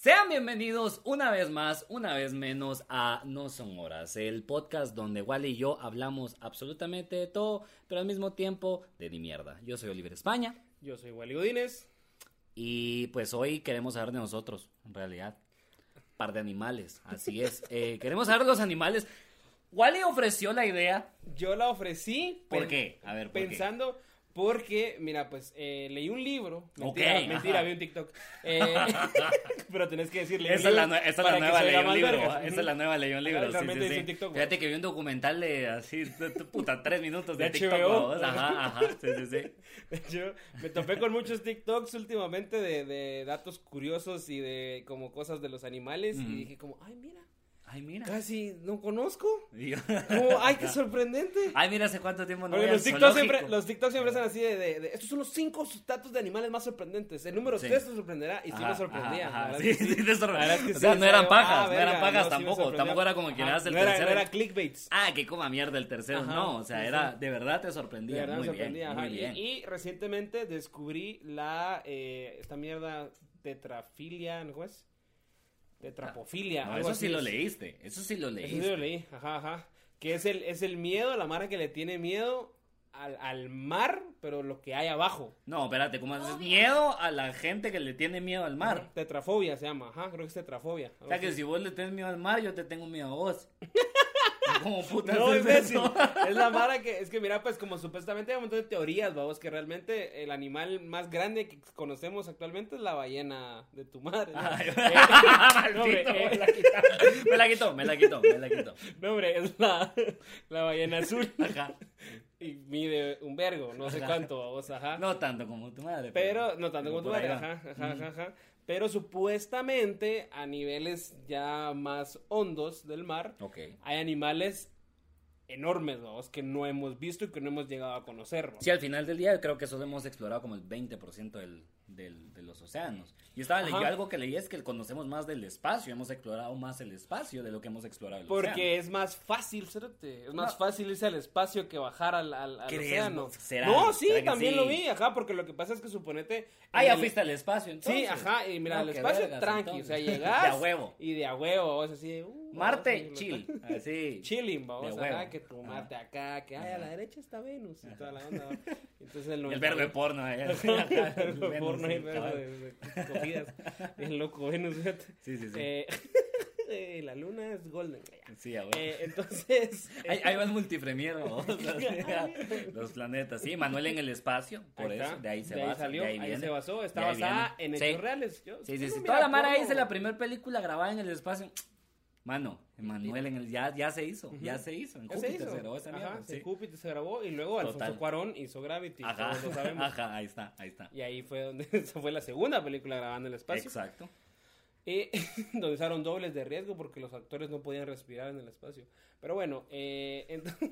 Sean bienvenidos una vez más, una vez menos a No Son Horas, el podcast donde Wally y yo hablamos absolutamente de todo, pero al mismo tiempo de ni mierda. Yo soy Oliver España Yo soy Wally Godínez. y pues hoy queremos hablar de nosotros, en realidad. Par de animales, así es. Eh, queremos hablar de los animales. Wally ofreció la idea. Yo la ofrecí. ¿Por qué? A ver, ¿por qué? Porque, mira, pues eh, leí un libro. Mentira, mentira, vi un TikTok. Eh, pero tenés que decirle. Esa es la, nue- esa es la nueva ley un libro. Esa es la nueva ley un libro. sí, Realmente sí, un TikTok, Fíjate que vi un documental de así, de- de- puta, tres minutos de, De TikTok. Ajá, ajá. Sí, sí, sí. Yo me topé con muchos TikToks últimamente de, de datos curiosos y de como cosas de los animales. Y dije como, ay, mira, Ay, mira. casi no conozco. Como, ay, qué sorprendente. Ay, mira, hace cuánto tiempo no Porque voy los al siempre, los TikToks siempre están así de, de- de- estos son los cinco datos de animales más sorprendentes. El número Sí. 3 te sorprenderá y sí me sorprendía. ajá, la ajá. verdad Sí, sí, te verdad es que O sea, sí, no eran yo, pajas, ah, no eran pajas no, sí tampoco. Tampoco era como que Ajá, eras el no era, tercero. no era clickbaits. Ah, que coma mierda el tercero. No, o sea, sí, era, sí. de verdad te De sorprendía. verdad me muy sorprendía. bien, muy Y- bien. Y, recientemente descubrí la, eh, esta mierda tetrafilia, ¿no es? Tetrapofilia. No, algo eso sí lo leíste. Eso sí lo Eso leíste. sí lo leí, ajá, ajá. Que es el, es el miedo, la mara que le tiene miedo al, al mar, pero lo que hay abajo. No, espérate, ¿cómo haces miedo a la gente que le tiene miedo al mar? Ajá, Tetrafobia se llama, ajá, creo que es tetrafobia. O sea, que si vos le tienes miedo al mar, yo te tengo miedo a vos. ¿Cómo puta No, es? Es la mara que, es que mira, pues como supuestamente hay un montón de teorías, vamos, que realmente el animal más grande que conocemos actualmente es la ballena de tu madre. ¿no? Ay, Eh, no, hombre, maldito, eh, me la quitó, me la quitó, me la quitó, me la quitó. no, hombre, es la, la ballena azul. Ajá. Y mide un vergo, no sé cuánto, vamos, ajá. No tanto como tu madre. Pero, no tanto pero como tu madre, ajá, ajá, ajá, ajá. Pero supuestamente a niveles ya más hondos del mar, hay animales enormes, vamos, que no hemos visto y que no hemos llegado a conocer. ¿no? Sí, al final del día creo que eso hemos explorado como el 20% del, del, de los océanos. Y estaba leyendo algo que leí es que conocemos más del espacio, hemos explorado más el espacio de lo que hemos explorado el Porque océano. es más fácil, cerote, es más No. fácil irse al espacio que bajar al, al, al ¿Crees, océano. no? ¿Será? No, sí, ¿Será que también sí? lo vi, ajá, porque lo que pasa es que suponete... Ah, ya el- fuiste al espacio entonces. Sí, ajá, y mira, No, qué espacio vergas, tranqui, entonces. o sea, llegas... De a huevo. Y de a huevo, es así, uh, Marte, chill. Así. Chilling, vamos, De huevo. que tu. Marte acá, que ay, a la derecha está Venus y toda la onda. Entonces el, El verbo de porno. ahí. El de porno y el verbo de, cogidas. El loco Venus, fíjate. Sí, sí, sí. Eh, eh, la luna es golden. Sí, a. Eh, entonces... Ahí, ahí va el multipremiero. ¿no? Los planetas. Sí, Manuel en el espacio. Por Ahí eso, está, de ahí se de ahí basa. salió, de ahí, se basó, está basada en Sí. hechos reales. Yo- Sí, sí, sí. Toda la Mara dice la primera película grabada en el espacio. Mano, Emanuel en el ya, ya se hizo, ya se hizo. En Ya se Júpiter hizo. se grabó esa Ajá, mierda. en sí. Júpiter se grabó y luego Total. Alfonso Cuarón hizo Gravity. Ajá, lo sabemos. ajá, ahí está, ahí está. Y ahí fue donde esa fue la segunda película grabada en el espacio. Exacto. Eh, donde usaron dobles de riesgo porque los actores no podían respirar en el espacio. Pero bueno, eh, entonces...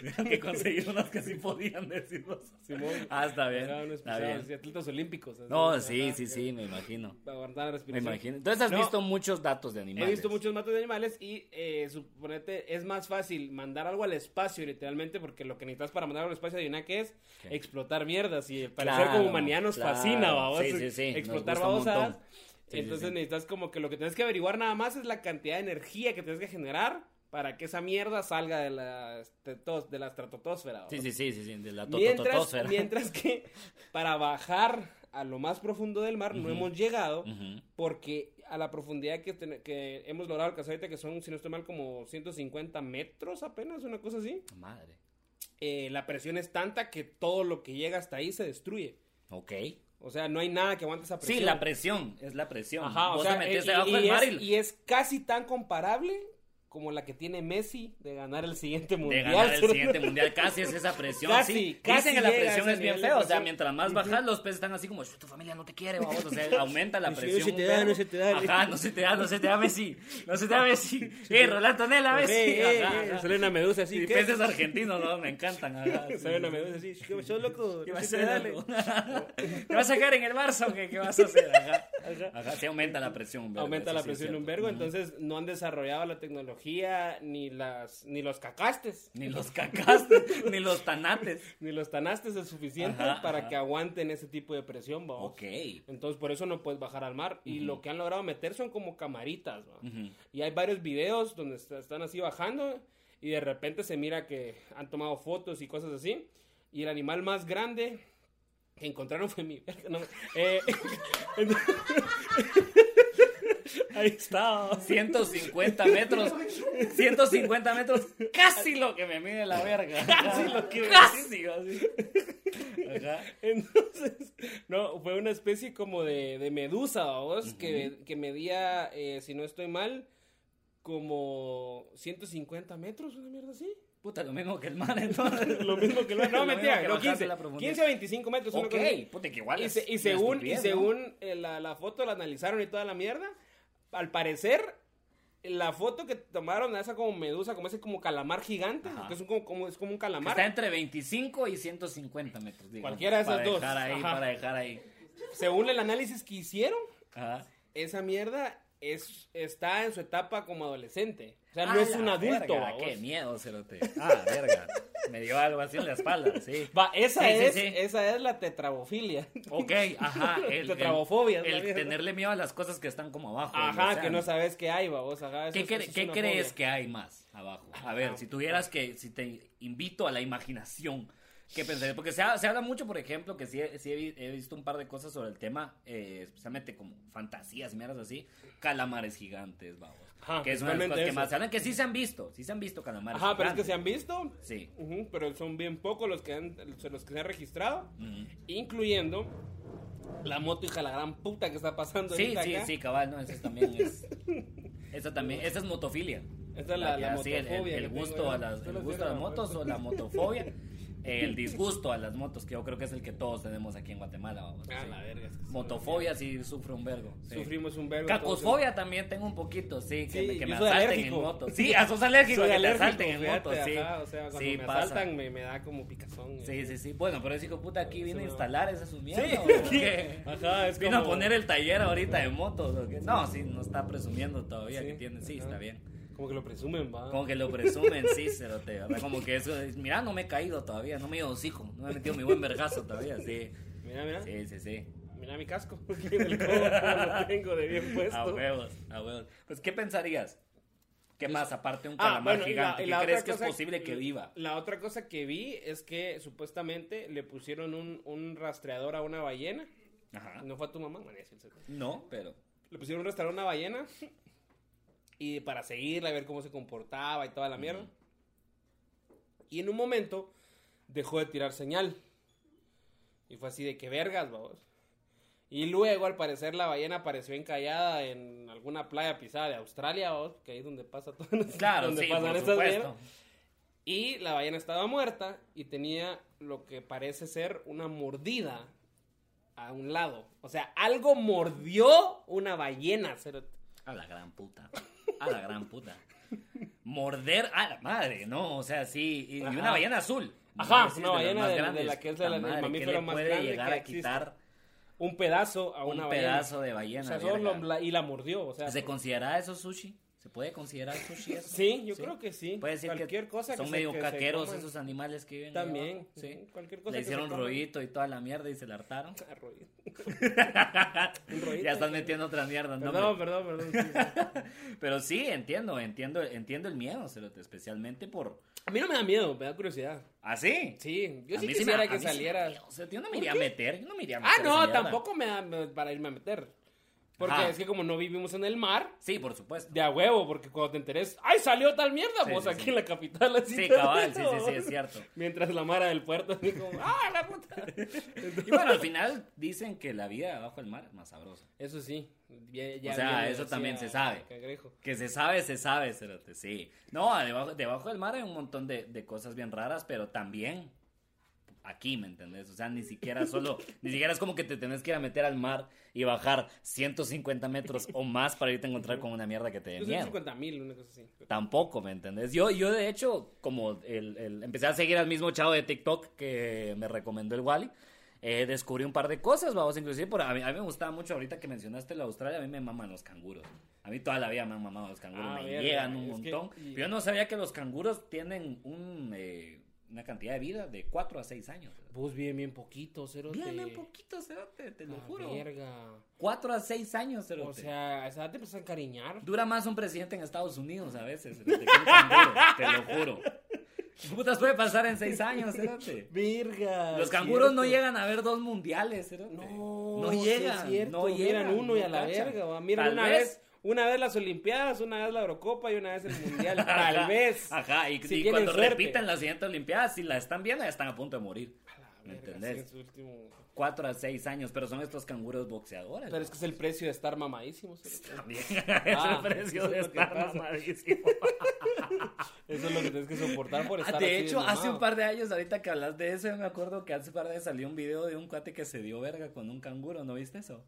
Tenían que conseguir unos que sí podían decirlos. Simón, Ah, está bien. Está pisados, bien. atletas olímpicos. así, No, ajá, sí, sí, sí, me imagino. Aguantar la Me respiración. imagino. Entonces has No. visto muchos datos de animales. He visto muchos matos de animales y eh, suponete es más fácil mandar algo al espacio literalmente porque lo que necesitas para mandar al espacio adivina qué es ¿Qué? explotar mierdas y parecer Claro, como humanidad nos claro. fascina, vamos. Sí, sí, sí, Explotar babosadas. Sí, sí, Entonces sí. necesitas como que lo que tienes que averiguar nada más es la cantidad de energía que tienes que generar para que esa mierda salga de la, de la estratosfera. Sí, sí, sí, sí, sí, de la Mientras, mientras que para bajar a lo más profundo del mar no Ujú. hemos llegado Ujú. porque a la profundidad que, ten- que hemos logrado alcanzar ahorita, que son, si no estoy mal, como 150 metros apenas, una cosa así, Madre. eh, la presión es tanta que todo lo que llega hasta ahí se destruye. Ok. O sea, no hay nada que aguante esa presión. Sí, la presión, es la presión. Ajá, o sea, te metes eh, debajo y, del y mar es, y- y es casi tan comparable como la que tiene Messi de ganar el siguiente de mundial. ganar el siguiente mundial. Casi es esa presión. Casi, sí. casi Dicen que la presión es bien de feo. O sea, presión. mientras más bajas, los peces están así como, tu familia no te quiere, vamos. O sea, aumenta la Sí, no presión. se te da, no se te da. Ajá, no se te da, no se te da Messi. No se te da Messi. Eh, Rolando Nela, Messi. Eh, eh. Sale una medusa así. Sí, ¿qué? peces argentinos, no, me encantan. Sale una sí. medusa así. ¿Qué pasó, loco? ¿Qué vas a hacer? ¿Te vas a quedar en el Barça o qué? ¿Qué vas a hacer? Ajá. Ajá. Ajá, sí aumenta la presión. aumenta la presión un vergo, entonces no han desarrollado la tecnología ni las, ni los cacastes, Ni los cacastes, ni los tanates. ni los tanastes es suficiente Ajá, para ajá. que aguanten ese tipo de presión, vamos. Ok. Entonces por eso no puedes bajar al mar. Y Ujú. lo que han logrado meter son como camaritas, ¿va? Ujú. Y hay varios videos donde est- están así bajando y de repente se mira que han tomado fotos y cosas así. Y el animal más grande que encontraron fue mi... no, eh, Ahí está. 150 metros. 150 metros. Casi lo que me mide la verga. Casi lo que me Casi. así. Ajá. Entonces, no, fue una especie como de, de medusa, vos, que, que medía, eh, si no estoy mal, como 150 metros, una mierda así. Puta, lo mismo que el mar, entonces. Lo mismo que el mar. No, mentira, no, bajarse 15, la profundidad. 15 a 25 metros. una Ok, cosa puta, que igual Y, se- y según, y estupidez, ¿no? según eh, la, la foto la analizaron y toda la mierda, al parecer, la foto que tomaron a esa como medusa, como ese como calamar gigante, que es, un, como, como- es como un Que calamar. Está entre 25 y 150 metros. digamos, Cualquiera de esas para dos. Dejar ahí, para dejar ahí. Según el análisis que hicieron, Ajá. esa mierda es, está en su etapa como adolescente. O sea, Ah, no es un adulto. verga. Qué miedo, cerote. Ah, verga. Me dio algo así en la espalda, sí. Va, esa, Sí, es, sí. esa es la tetrabofilia. Ok, ajá. El, el- Tetrabofobia, el mierda. tenerle miedo a las cosas que están como abajo. Ajá, que no sabes qué hay, babos. Ajá, ¿Qué, es- cre- qué crees fobia. que hay más abajo? A ver, si tuvieras que, si te invito a la imaginación, ¿qué pensarías? Porque se, ha- se habla mucho, por ejemplo, que sí, he- sí he, he visto un par de cosas sobre el tema, eh, especialmente como fantasías, mierdas así, calamares gigantes, vamos. Ajá, que es una de las cosas que más se hablan, que sí se han visto, sí se han visto calamares Ajá, pero es que gigantes. se han visto. Sí. Ujú, pero son bien pocos los que han, los que se han registrado, Ujú. incluyendo la moto hija la gran puta que está pasando Sí, sí, acá. sí, cabal, no, eso también es... Esa también, esa es motofilia. Esa es la, la Ya, sí, el, el- motofobia el que gusto a las, el gusto a las motos o la motofobia. El disgusto a las motos, que yo creo que es el que todos tenemos aquí en Guatemala. Vamos, Ah, sí. la verga, es que sí. Motofobia sí sufre un vergo. sí. Sufrimos un verbo. Cacosfobia también tengo un poquito, sí, que, Sí, me- que me soy asalten alérgico. en moto. Sí, ah, sos alérgico a que alérgico, te asalten en moto, sí. ajá, o sea, cuando sí, me pasa. asaltan me, me da como picazón. Sí, eh. sí, sí. Bueno, pero ese hijo puta aquí vino a instalar esa su mierda. Ajá, es Vino a como- poner el taller ahorita de motos. No, sí, no está presumiendo todavía que tiene. Sí, está bien. Como que lo presumen, va. Como que lo presumen, sí, cerote, ¿verdad? Como que eso es, mira, no me he caído todavía, no me he ido hocico, no me he metido mi buen vergazo todavía, sí. Mira, mira. Sí, sí, sí. Mira mi casco. El lo tengo de bien puesto. A huevos, a huevos. Pues, ¿qué pensarías? ¿Qué más, aparte un Ah, calamar bueno, y la- gigante? y ¿Qué la crees que es posible que viva? La otra cosa que vi es que supuestamente le pusieron un, un rastreador a una ballena. Ajá. ¿No fue a tu mamá? No, pero... Le pusieron un rastreador a una ballena. Y para seguirla, ver cómo se comportaba y toda la mierda. Y en un momento dejó de tirar señal. Y fue así de que vergas, vamos. Y luego, al parecer, la ballena apareció encallada en alguna playa pisada de Australia, vamos, que ahí es donde pasa todo. Claro, donde sí, pasan por esas mierdas. Y la ballena estaba muerta y tenía lo que parece ser una mordida a un lado. O sea, algo mordió una ballena. A la gran puta. A la gran puta. Morder a la madre, ¿no? O sea, sí. Y, una ballena azul. Ajá, Sí, una de ballena de- de la que es Puta la- el madre, ¿qué mamífero le más puede grande llegar que a quitar Un pedazo a una un ballena. pedazo de ballena. O sea, solo la- y la mordió. O sea, ¿Se considera eso sushi? ¿Se puede considerar sushi eso? sí, yo creo que sí. Puede decir Cualquier que cosa son que se- medio que caqueros esos animales que viven También. Sí. Cualquier cosa Le que hicieron rollito y toda la mierda y se la hartaron. Ah, rollito. Ya estás metiendo otras mierdas, ¿no? Perdón, perdón, perdón. sí, sí. Pero sí, entiendo, entiendo, entiendo el miedo, cerote, especialmente por... A mí no me da miedo, me da curiosidad. ¿Ah, sí? Sí, yo A sí mí sí me quisiera que me da saliera. o sea, yo no me iría a meter, yo no me iría a meter Ah, no, tampoco me da para irme a meter. Porque Ajá. es que como no vivimos en el mar, Sí, por supuesto. de a huevo, porque cuando te enteres, ¡ay, salió tal mierda! Sí, Pues sí, aquí sí. en la capital así. Sí, cabal, sí, sí, sí, es cierto. Mientras la mara del puerto, así como, ¡ah, la puta! Y bueno, al final dicen que la vida abajo del mar es más sabrosa. Eso sí. ya- ya O sea, eso también se sabe. Cangrejo. Que se sabe, se sabe, cerote, sí. No, debajo, debajo del mar hay un montón de, de cosas bien raras, pero también aquí, ¿me entendés? O sea, ni siquiera solo, ni siquiera es como que te tenés que ir a meter al mar y bajar 150 metros o más para irte a encontrar con una mierda que te dé miedo. 50 mil, una cosa así. Tampoco, ¿me entendés? Yo, yo de hecho, como el, el- empecé a seguir al mismo chavo de TikTok que me recomendó el Wally. eh, descubrí un par de cosas, vamos, inclusive por, a, mí, a mí me gustaba mucho ahorita que mencionaste la Australia, a mí me maman los canguros. A mí toda la vida me han mamado los canguros, Ah, me llegan un que- montón. y- Pero yo no sabía que los canguros tienen un, eh, una cantidad de vida de 4 a 6 años. Vos bien, bien poquito, cero. Bien, bien poquito, cerote, te lo juro. Verga. 4 a 6 años, cerote. O sea, esa edad te empiezas a encariñar. Dura más un presidente en Estados Unidos a veces, cerote, que un te lo juro. ¿Qué putas puede pasar en 6 años, cerote? Verga. Los canguros no cierto. llegan a ver dos mundiales, cerote. No, no sí llegan, es cierto. no llegan. Miran uno y no a la verga. va. Miran Tal una vez, una vez las Olimpiadas, una vez la Eurocopa y una vez el Mundial. Tal vez. Ajá, y, Si y tienen cuando suerte. repiten las siguientes Olimpiadas, si la están viendo, ya están a punto de morir. ¿Me entendés? último- 4 a 6 años, pero son estos canguros boxeadores. Pero es que es el precio de estar mamadísimo. cerote. También Ah, es el precio eso de es estar mamadísimo. Eso es lo que tienes que soportar por Ah, estar de hecho, hace un par de años, ahorita que hablas de eso, yo me acuerdo que hace un par de años salió un video de un cuate que se dio verga con un canguro, ¿no viste eso?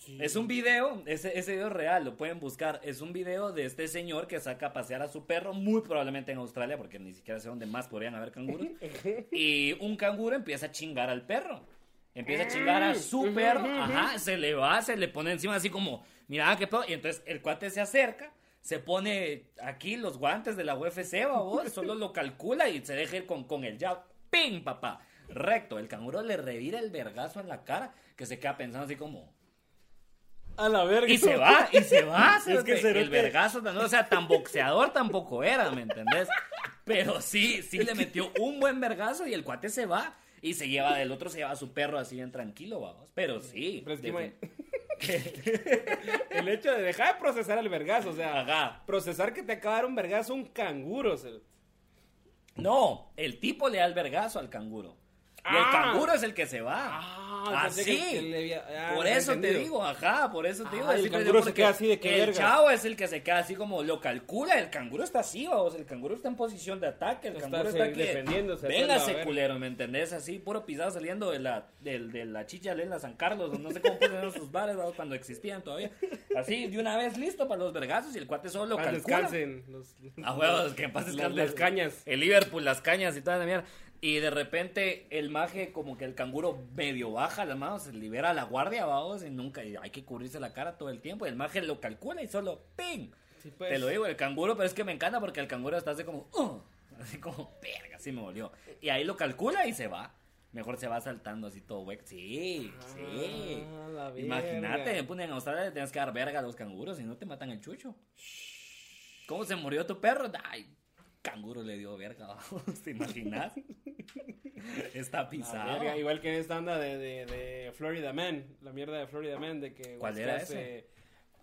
Sí. Es un video, ese, ese video es real, lo pueden buscar. Es un video de este señor que saca a pasear a su perro, muy probablemente en Australia, porque ni siquiera sé dónde más podrían haber canguros. Y un canguro empieza a chingar al perro. Empieza a chingar a su perro, ajá, se le va, se le pone encima así como, mira qué pedo. Y entonces el cuate se acerca, se pone aquí los guantes de la UFC, babos, solo lo calcula y se deja ir con, con el jab. ¡Ping, papá! Recto, el canguro le revira el vergazo en la cara, que se queda pensando así como, A la verga. y se va, y se va. Es que cerote. cerote- el vergazo, no, o sea, tan boxeador tampoco era, ¿me entendés? Pero sí, sí le metió un buen vergazo y el cuate se va. Y se lleva del otro, se lleva a su perro así bien tranquilo, vamos. Pero sí. Pero es que, defi- El hecho de dejar de procesar el vergazo, o sea, Ajá. procesar que te acaba de dar un vergazo un canguro. No, el tipo le da el vergazo al canguro. Y el Ah. canguro es el que se va. Ah, Así. que- ah, por eso te digo, ajá, por eso te Ah, digo. el canguro se queda así de que El chavo es el que se queda así como lo calcula. El canguro está así, vamos. El canguro está en posición de ataque. El canguro está aquí. defendiéndose, Véngase, culero, ¿me entendés? Así, puro pisado saliendo de la, del- de, la chicha de la San Carlos. No sé cómo pusieron sus bares vamos, cuando existían todavía. Así, de una vez listo para los vergazos. Y el cuate solo lo Paz calcula. descansen. Los, A huevos, que paz las, las cañas. El Liverpool, las cañas y toda la mierda. Y de repente el maje, como que el canguro medio baja las manos, se libera la guardia, vamos, y nunca, y hay que cubrirse la cara todo el tiempo. Y el maje lo calcula y solo ¡ping! Sí, pues. Te lo digo, el canguro, pero es que me encanta porque el canguro está así como, "Uh", así como, verga, así me volvió. Y ahí lo calcula y se va. Mejor se va saltando así todo hueco. Sí, sí. Ah, la verga. Imagínate, en Australia le tienes que dar verga a los canguros y no te matan el chucho. ¿Cómo se murió tu perro? Ay, canguro le dio verga. ¿Te imaginas? Está pisado. verga, igual que esta onda de, de, de Florida Man, la mierda de Florida Man, de que ¿Cuál buscas, era ese? eh,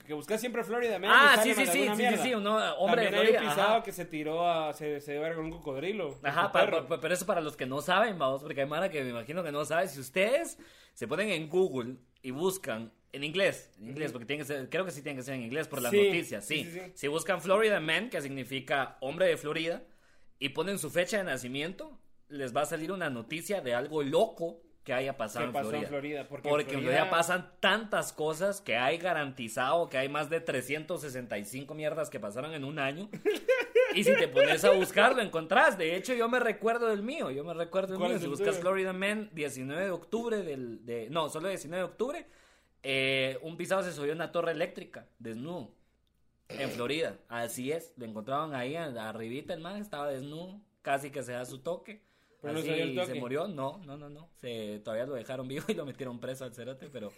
que buscas siempre Florida Man. Ah, sí, sí, sí, sí, sí, mierda. sí, uno, hombre de También hay un Florida, pisado ajá. que se tiró a, se, se dio verga con un cocodrilo. Ajá, pa- pero eso para los que no saben, vamos, porque hay Mara que me imagino que no sabe. Si ustedes se ponen en Google y buscan en inglés, en inglés, porque tiene que ser, creo que sí tiene que ser en inglés por las Sí, noticias, sí. sí, sí, sí. Si buscan Florida Man, que significa hombre de Florida, y ponen su fecha de nacimiento, les va a salir una noticia de algo loco que haya pasado, ¿Qué en, Florida. en Florida? Porque, Porque en Florida pasan tantas cosas que hay garantizado que hay más de 365 mierdas que pasaron en un año. Y si te pones a buscar, lo encontrás. De hecho, yo me recuerdo del mío. Yo me recuerdo del ¿Cuál mío. Si buscas? Florida Man, 19 de octubre del... De, no, solo 19 de octubre. Eh, un pisado se subió a una torre eléctrica, desnudo. En Florida. Así es. Lo encontraban ahí arribita el man. Estaba desnudo. Casi que se da su toque. Pero no Así se dio el toque. se murió. No, no, no, no. Se, todavía lo dejaron vivo y lo metieron preso al cerote, pero...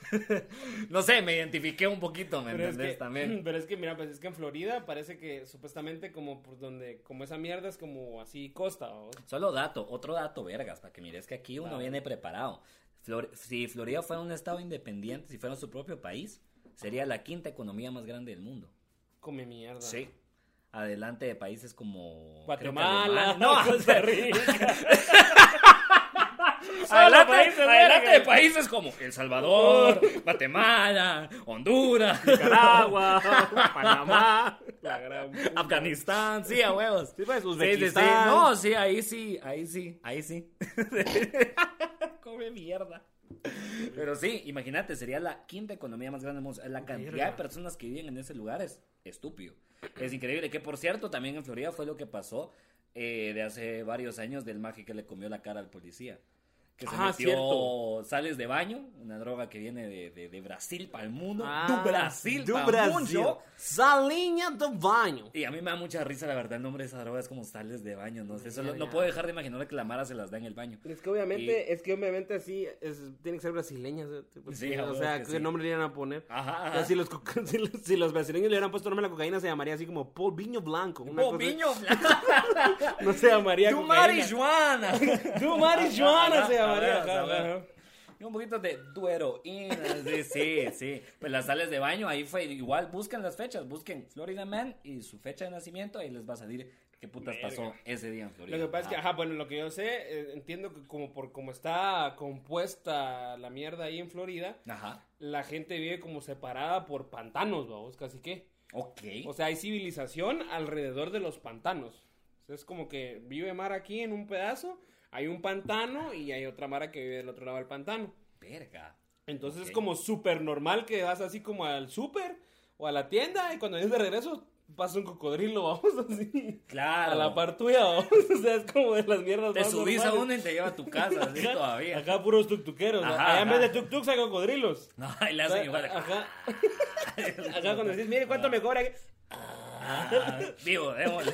no sé, me identifiqué un poquito, ¿me Pero es, entendés? que, También. pero es que, mira, pues es que en Florida parece que supuestamente como por donde, como esa mierda es como así costa, ¿o? Solo dato, otro dato, vergas, para que mires que aquí uno viene preparado. Flor- si Florida fuera un estado independiente, si fuera su propio país, sería la quinta economía más grande del mundo. Come mierda. Sí. Adelante de países como... Guatemala. No, Costa Rica. adelante, países adelante de países como El Salvador, Guatemala, Honduras, Nicaragua, Panamá, la gran puta. Afganistán, sí, a huevos. Sí, pues, Sí, sí. No, sí, ahí sí, ahí sí, ahí sí. Come mierda. Pero sí, imagínate, sería la quinta economía más grande del mundo. La cantidad de personas que viven en ese lugar es estúpido. Es increíble. Que por cierto, también en Florida fue lo que pasó eh, de hace varios años del maje que le comió la cara al policía. Que se Ah, metió cierto. sales de baño, una droga que viene de, de- de Brasil para el mundo. Ah, do Brasil do para Brasil. mundo. Salinha do baño. Y a mí me da mucha risa, la verdad, el nombre de esa droga es como sales de baño, no no puedo dejar de imaginar que la Mara se las da en el baño. Es que obviamente, es que obviamente así es, tiene que ser brasileña. o sea, porque, Sí, o sea, que ¿qué sí. nombre le iban a poner? Ajá, O sea, ajá. si, los, si, los, si los brasileños le hubieran puesto nombre a la cocaína, se llamaría así como Paul Viño Blanco. una cosa- Bobiño, No se llamaría tu cocaína. marihuana. Tu marihuana Ajá, se llamaría. Y un poquito de tu heroína, sí, sí, sí. Pues las sales de baño, ahí fue igual, busquen las fechas, busquen Florida Man y su fecha de nacimiento, ahí les va a salir qué putas Verga. pasó ese día en Florida. Lo que pasa es que, Ajá. ajá, bueno, lo que yo sé, eh, entiendo que como por cómo está compuesta la mierda ahí en Florida, Ajá. la gente vive como separada por pantanos, vamos, casi que. Ok. O sea, hay civilización alrededor de los pantanos. O sea, es como que vive mar aquí en un pedazo, hay un pantano y hay otra mara que vive del otro lado del pantano. Verga. Entonces es como súper normal que vas así como al súper o a la tienda y cuando vienes de regreso pasa un cocodrilo, vamos así. Claro. A la par tuya, vamos. O sea, es como de las mierdas Te subís a uno y te lleva a tu casa, así Acá- todavía. Acá puros tuk-tukeros. ¿no? Ajá, Allá en vez de tuk-tuks hay cocodrilos. No, y le hacen igual. Ajá. Acá cuando decís, mire cuánto me cobra. Ah, Digo, démosle.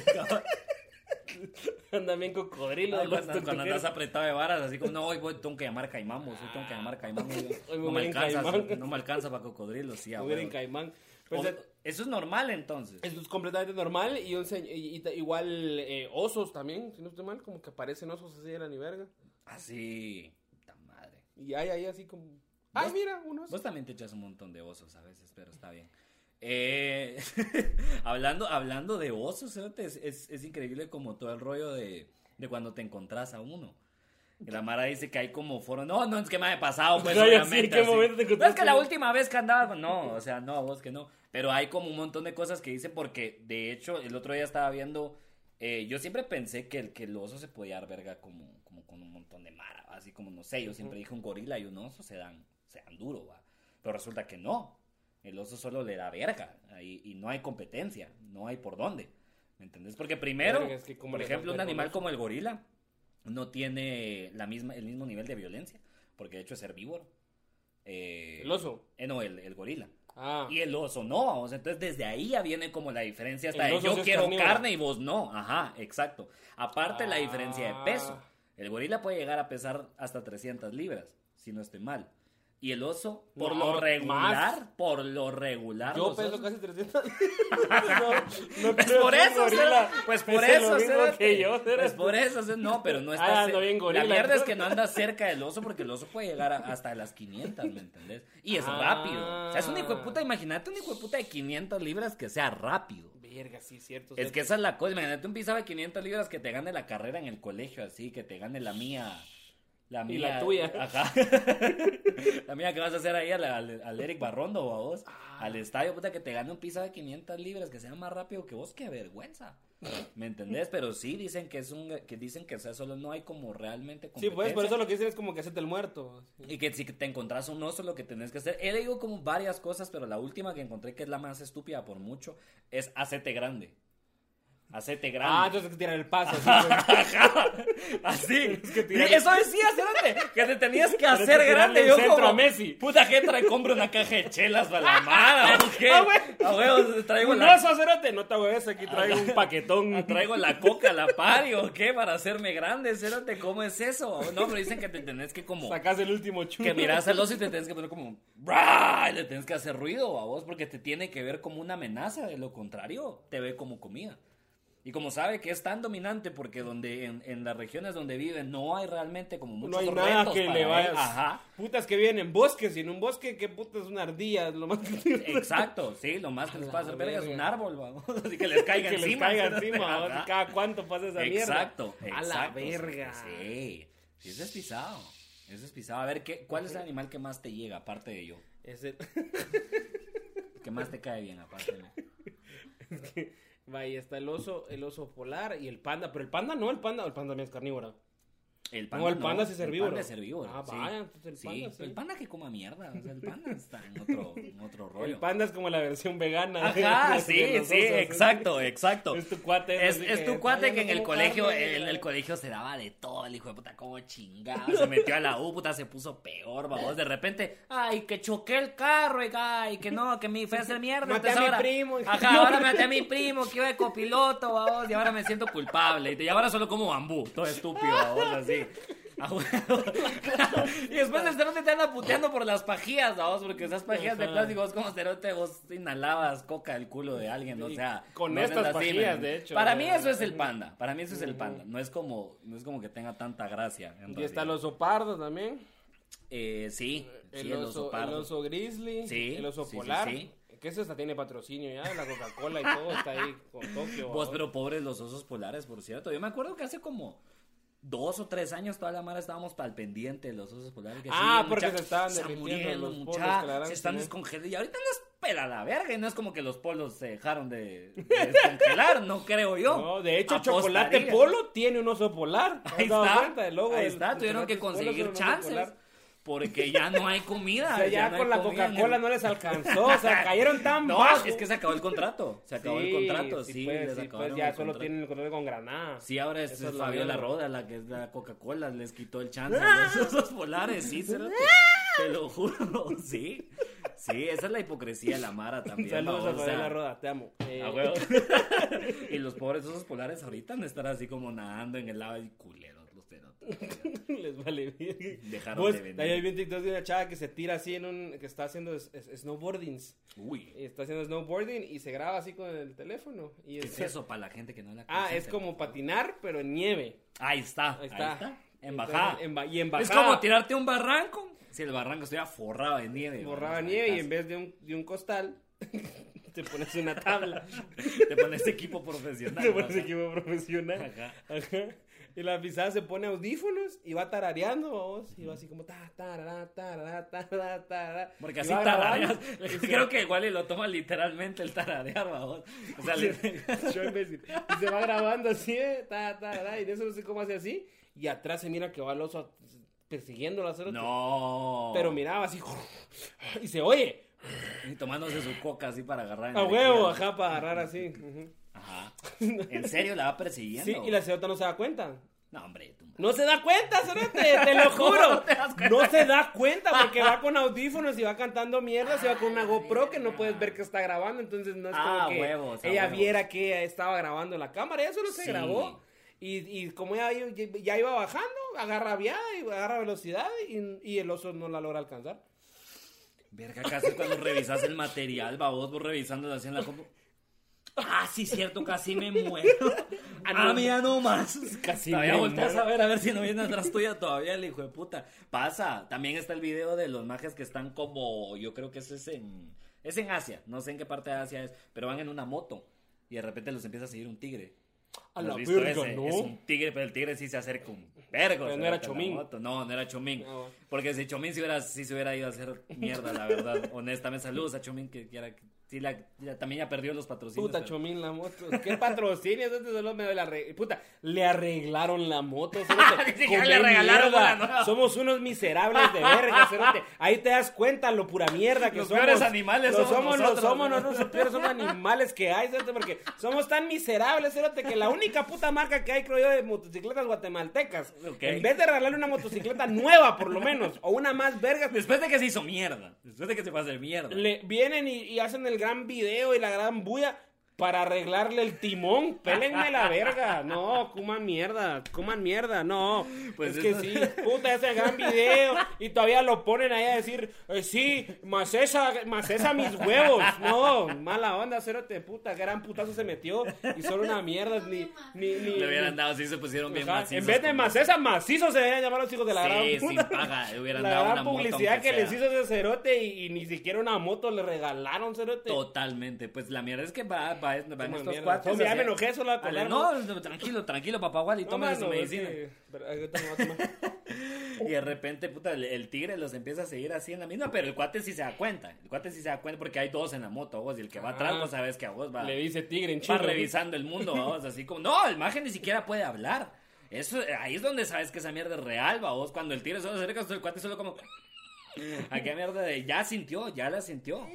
Andan bien cocodrilos. Ay, los cuando, cuando andas apretado de varas, así como, no, hoy voy, tengo que llamar hoy tengo que llamar Caimán. hoy no, me voy alcanza, Caimán. no me alcanza para cocodrilos, sí, Mover en caimán. Pues, O- eh, Eso es normal entonces. Esto es completamente normal y, un y- igual eh, osos también, si no estoy mal, como que aparecen osos así de la ni verga. Así, puta madre. Y hay ahí así como, ay ¿Vos- mira, un oso. Vos también te echas un montón de osos a veces, pero está bien. Eh, hablando, hablando de osos, es, es, es increíble como todo el rollo de, de cuando te encontrás a uno. La Mara dice que hay como foro. No, no, es que me haya pasado, pues, así, obviamente. ¿en qué momento te No, es que la última vez que andaba. No, o sea, no, vos que no. Pero hay como un montón de cosas que dice porque, de hecho, el otro día estaba viendo. eh, yo siempre pensé que el, que el oso se podía dar verga como, como con un montón de Mara. Así como, no sé, yo siempre dije un gorila y un oso se dan, se dan duro, va. Pero resulta que no. El oso solo le da verga. ahí- y no hay competencia. No hay por dónde. ¿Me entendés? Porque primero, es que ¿cómo por ejemplo, un animal como el gorila no tiene la misma, el mismo nivel de violencia. Porque de hecho es herbívoro. Eh, El oso. eh, no, el, el gorila. Ah, Y el oso no, vamos. Entonces desde ahí ya viene como la diferencia hasta de yo quiero carnívoro. carne y vos no. Ajá, exacto. Aparte la diferencia de peso. Ah. El gorila puede llegar a pesar hasta 300 libras, si no estoy mal. Y el oso, por No, lo regular, más. por lo regular. yo peso osos- casi 300. no, no Pues por eso, pues por lo eso, Cérate. que yo, pues por eso, no, pero no está Ah, bien gorila. La mierda es que no anda cerca del oso porque el oso puede llegar a- hasta las 500, ¿me entendés? Y es Ah. rápido. O sea, es un hijo de puta, imagínate un hijo de puta de 500 libras que sea rápido. Verga, sí, cierto. Es que esa es la cosa, imagínate un pisado de 500 libras que te gane la carrera en el colegio así, que te gane la mía. La Y mía. la tuya. Ajá. la mía que vas a hacer ahí al, al- al Eric Barrondo o a vos. Ah. Al estadio, puta, que te gane un pisado de 500 libras, que sea más rápido que vos, qué vergüenza. ¿Me entendés? Pero sí dicen que es un, que dicen que o sea, solo no hay como realmente Sí, pues por eso lo que dicen es como que hacerte el muerto. Y que si te encontrás un oso, lo que tenés que hacer. He leído como varias cosas, pero la última que encontré, que es la más estúpida por mucho, es hacete grande. Hacete grande. Ah, entonces que tirar el paso. así, que tirar- Eso decía, espérate, que te tenías que hacer grande. Yo centro como, a Messi. Puta, que trae? Compro una caja de chelas para la mara. ¿o qué? Ah, güey. A huevos, traigo la, oso, cérate. No te hueves, aquí traigo un paquetón. traigo la coca, la pari, ¿o qué? Para hacerme grande. Espérate, ¿cómo es eso? No, pero dicen que te tenés que como... Sacas el último chulo. Que miras al oso y te tienes que poner como... Y le tienes que hacer ruido a vos porque te tiene que ver como una amenaza. De lo contrario, te ve como comida. Y como sabe que es tan dominante porque donde en, en las regiones donde vive no hay realmente como muchos No hay nada que para le vayas. Ajá. Putas que viven en bosques y en un bosque, ¿qué puta es una ardilla? Lo más que Exacto, sí, lo más que les puede hacer verga es un árbol, vamos. Así que les caiga que les encima. caiga encima. Cada cuánto pasa esa mierda. Exacto, A la verga. Sí, sí, es pisado. Ese es pisado. A ver, ¿qué, ¿cuál es el animal que más te llega aparte de yo? Es el- ¿Qué más te cae bien aparte de mí? Vaya, está el oso, el oso polar y el panda. Pero el panda no, el panda, el panda también es carnívoro. El No, el panda sí es herbívoro. El panda es herbívoro. Ah, sí. vaya, entonces el Sí, panda sí. El panda que coma mierda. O sea, el panda está en otro, en otro rollo. El panda es como la versión vegana. Ajá, sí, sí, exacto, exacto. Es tu cuate. Es, es tu cuate "Ay, que en no el colegio, carne". en el colegio se daba de todo, el hijo de puta, como chingado, se metió a la U, puta, se puso peor, vamos, de repente, ay, que choqué el carro, y ay, que no, que me fue a hacer mierda. Maté a entonces mi ahora- primo. Ajá, ahora maté a mi primo, que iba de copiloto, vamos, y ahora me siento culpable, y ahora solo como bambú, todo estúpido, vamos, así. Ah, bueno. y después el cerote te anda puteando por las pajillas, vamos, porque esas pajillas de plástico, vos como cerote, vos inhalabas coca del culo de alguien, o Y sea. con no estas así, men. de hecho, Para ¿no? mí eso es el panda, para mí eso es el panda, no es como, no es como que tenga tanta gracia. en Y está el oso pardo también. Eh, sí, El, sí, oso, el pardo. oso grizzly. Sí, El oso sí, sí, polar. sí. Que eso hasta tiene patrocinio ya. La Coca-Cola y todo está ahí con Tokio. Vos, pero pobres los osos polares, por cierto. Yo me acuerdo que hace como dos o tres años toda la mara estábamos para el pendiente de los osos polares. que Ah, sí, porque mucha- se estaban están derritiendo los mucha, polos se están descongelando. Y ahorita los pela la verga. Y no es como que los polos se dejaron de, de descongelar, no creo yo. No, de hecho, Apostaría. Chocolate Polo tiene un oso polar. ¿Te has Ahí está, cuenta? El logo ahí del- está, tuvieron que conseguir chances. Porque ya no hay comida. O sea, ya, no con la Coca-Cola no les alcanzó. O sea, cayeron tan No, bajo. es que se acabó el contrato. Se acabó el contrato, sí. pues, les sí, pues, ya solo contrato. tienen el contrato con Granada. Sí, ahora es, es la Fabiola. Roda, la que es la Coca-Cola, les quitó el chance a los osos polares, sí, cerote. te lo juro, sí. Sí, esa es la hipocresía de la Mara también. Saludos a Fabiola Roda, te amo. Eh, a huevo. y los pobres osos polares ahorita de estar así como nadando en el lado y culeros les vale bien. Dejaron Vos, de venir. ahí hay un TikTok de una chava que se tira así en un. que está haciendo es- es- snowboardings. Uy, Y está haciendo snowboarding y se graba así con el teléfono. Y ¿qué es eso para la gente que no la Ah, es como patinar, pero en nieve. Ahí está, Ahí ahí está. está. En bajada. y en Es bajada. como tirarte un barranco. Si el barranco estuviera forrado de nieve. Borraba babos, nieve y en vez de un, de un costal, te pones una tabla. Te pones equipo profesional. te pones equipo profesional. Ajá. Ajá. Y la pisada se pone audífonos y va tarareando, vos. Y va así como ta, tarara, tarara, tarara, tarara. Porque así tarareas. Creo que igual y lo toma literalmente el tararear, babos. O sea, le- Yo imbécil. Y se va grabando así, eh, ta, tarara, y de eso no sé cómo hace así. Y atrás se mira que va el oso persiguiéndolo a hacer No. Pero miraba así. Y se oye. Y tomándose su coca así para agarrar. A huevo, ajá, para agarrar así. ujú. Ajá. ¿En serio la va persiguiendo? Sí, y la cerota no se da cuenta. No, hombre, tú. No se da cuenta, Cerote, te lo juro. no te das cuenta? No se da cuenta porque va con audífonos y va cantando mierda, se va con una GoPro que no puedes ver que está grabando, entonces no es Ah, como que huevos, ella huevos. viera que estaba grabando la cámara, ella solo se Sí. grabó. Y, y como ella ya, ya iba bajando, agarra viada y agarra velocidad y, y el oso no la logra alcanzar. Verga, casi cuando revisas el material, babos, vos revisándolo así en la compu. Ah, sí, cierto, casi me muero. Ah, Ah, no. mira nomás. Casi Todavía me volteas muero. a ver, a ver si no viene atrás tuya todavía el hijo de puta. Pasa. También está el video de los majes que están como, yo creo que ese es en, es en Asia. No sé en qué parte de Asia es, pero van en una moto. Y de repente los empieza a seguir un tigre. A ¿Lo la verga, ese? ¿no? Es un tigre, pero el tigre sí se acerca un vergo. Pero no era Chomín. No, no era Chomín. Ah. Porque si Chomín se hubiera, sí se hubiera ido a hacer mierda, la verdad. Honestamente, saludos a Chomín, que, que era- sí, la- ya- también ya perdió los patrocinios. Puta pero- Chomín la moto. ¿Qué patrocinio? Entonces solo me doy la re- Puta, le arreglaron la moto. Come le regalaron. Somos unos miserables de verga, cerote. Ahí te das cuenta lo pura mierda que Los somos. peores animales Lo somos somos, nosotros, Lo somos ¿no? nosotros, los peores somos animales que hay, cerote, porque somos tan miserables, cerote, que la única puta marca que hay, creo yo, de motocicletas guatemaltecas. En vez de regalarle una motocicleta nueva, por lo menos, o una más verga, Después de que se hizo mierda. Después de que se fue a hacer mierda. le vienen y, y hacen el gran video y la gran bulla para arreglarle el timón. Pélenme la verga. No, coman mierda, coman mierda. No, Pues es que eso- sí, puta, ese gran video y todavía lo ponen ahí a decir, eh, sí, más esa, más esa mis huevos. No, mala onda, cerote, puta, gran putazo se metió y solo una mierda, ni, ni, ni. Le hubieran dado así, se pusieron bien Ajá, macizos. En vez de como- macesa, macizo se deberían llamar los hijos de la gran Sí, puta. paga. Le hubieran la dado gran una publicidad que les hizo ese cerote y, y ni siquiera una moto le regalaron cerote. Totalmente. Pues la mierda es que va, va, va Toma estos mierda. cuates. Hombre, ya me enojé solo a Ale, acordarme. No, tranquilo, tranquilo, papá Wally, No, mano, su es medicina. que-. Y de repente, puta, el, el tigre los empieza a seguir así en la misma, pero el cuate sí se da cuenta. El cuate sí se da cuenta porque hay dos en la moto, vos, y el que va atrás, Ah. vos sabes que a vos va, Le dice tigre en va chino. revisando el mundo, vos, así como, no, el maje ni siquiera puede hablar. Eso, ahí es donde sabes que esa mierda es real, va vos. Cuando el tiro solo se acerca, el cuate solo como. Aquella mierda de ya sintió, ya la sintió.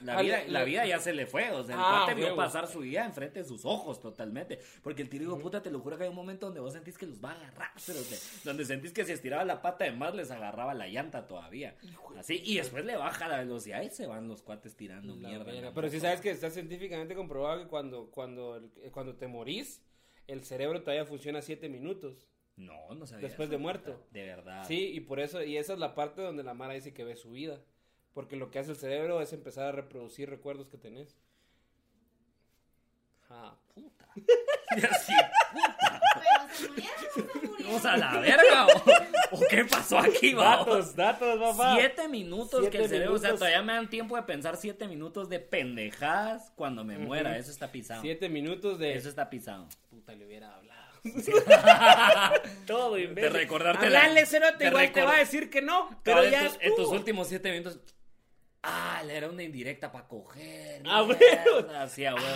La vida, la vida ya se le fue, o sea, el Ah, cuate vio pasar su vida enfrente de sus ojos totalmente. Porque el tiro, hijo de puta, te lo juro que hay un momento donde vos sentís que los va a agarrar, pero te- donde sentís que si estiraba la pata de más les agarraba la llanta todavía. Así, y después le baja la velocidad y se van los cuates tirando mierda. Pero moto. sabes que está científicamente comprobado que cuando, cuando, el- cuando te morís, el cerebro todavía funciona 7 minutos. No, no sabía. Después eso. de muerto. De verdad. Sí, y por eso, y esa es la parte donde la Mara dice que ve su vida. Porque lo que hace el cerebro es empezar a reproducir recuerdos que tenés. Ja, puta. Y así, Pero se murieron, no se murieron. Vamos a la verga. ¿O, o qué pasó aquí, va? Datos, datos, papá. Siete minutos Siete que el cerebro, o sea, todavía me dan tiempo de pensar siete minutos de pendejadas cuando me muera. Eso está pisado. Siete minutos de... Eso está pisado. Puta, le hubiera hablado. Todo, imbécil. De recordarte Hablale, cerote, de igual te va a decir que no, Pero pero en, ya tus, en tus estuvo. últimos siete minutos. Ah, le era una indirecta para coger. Ah, huevo. Sí, a huevo.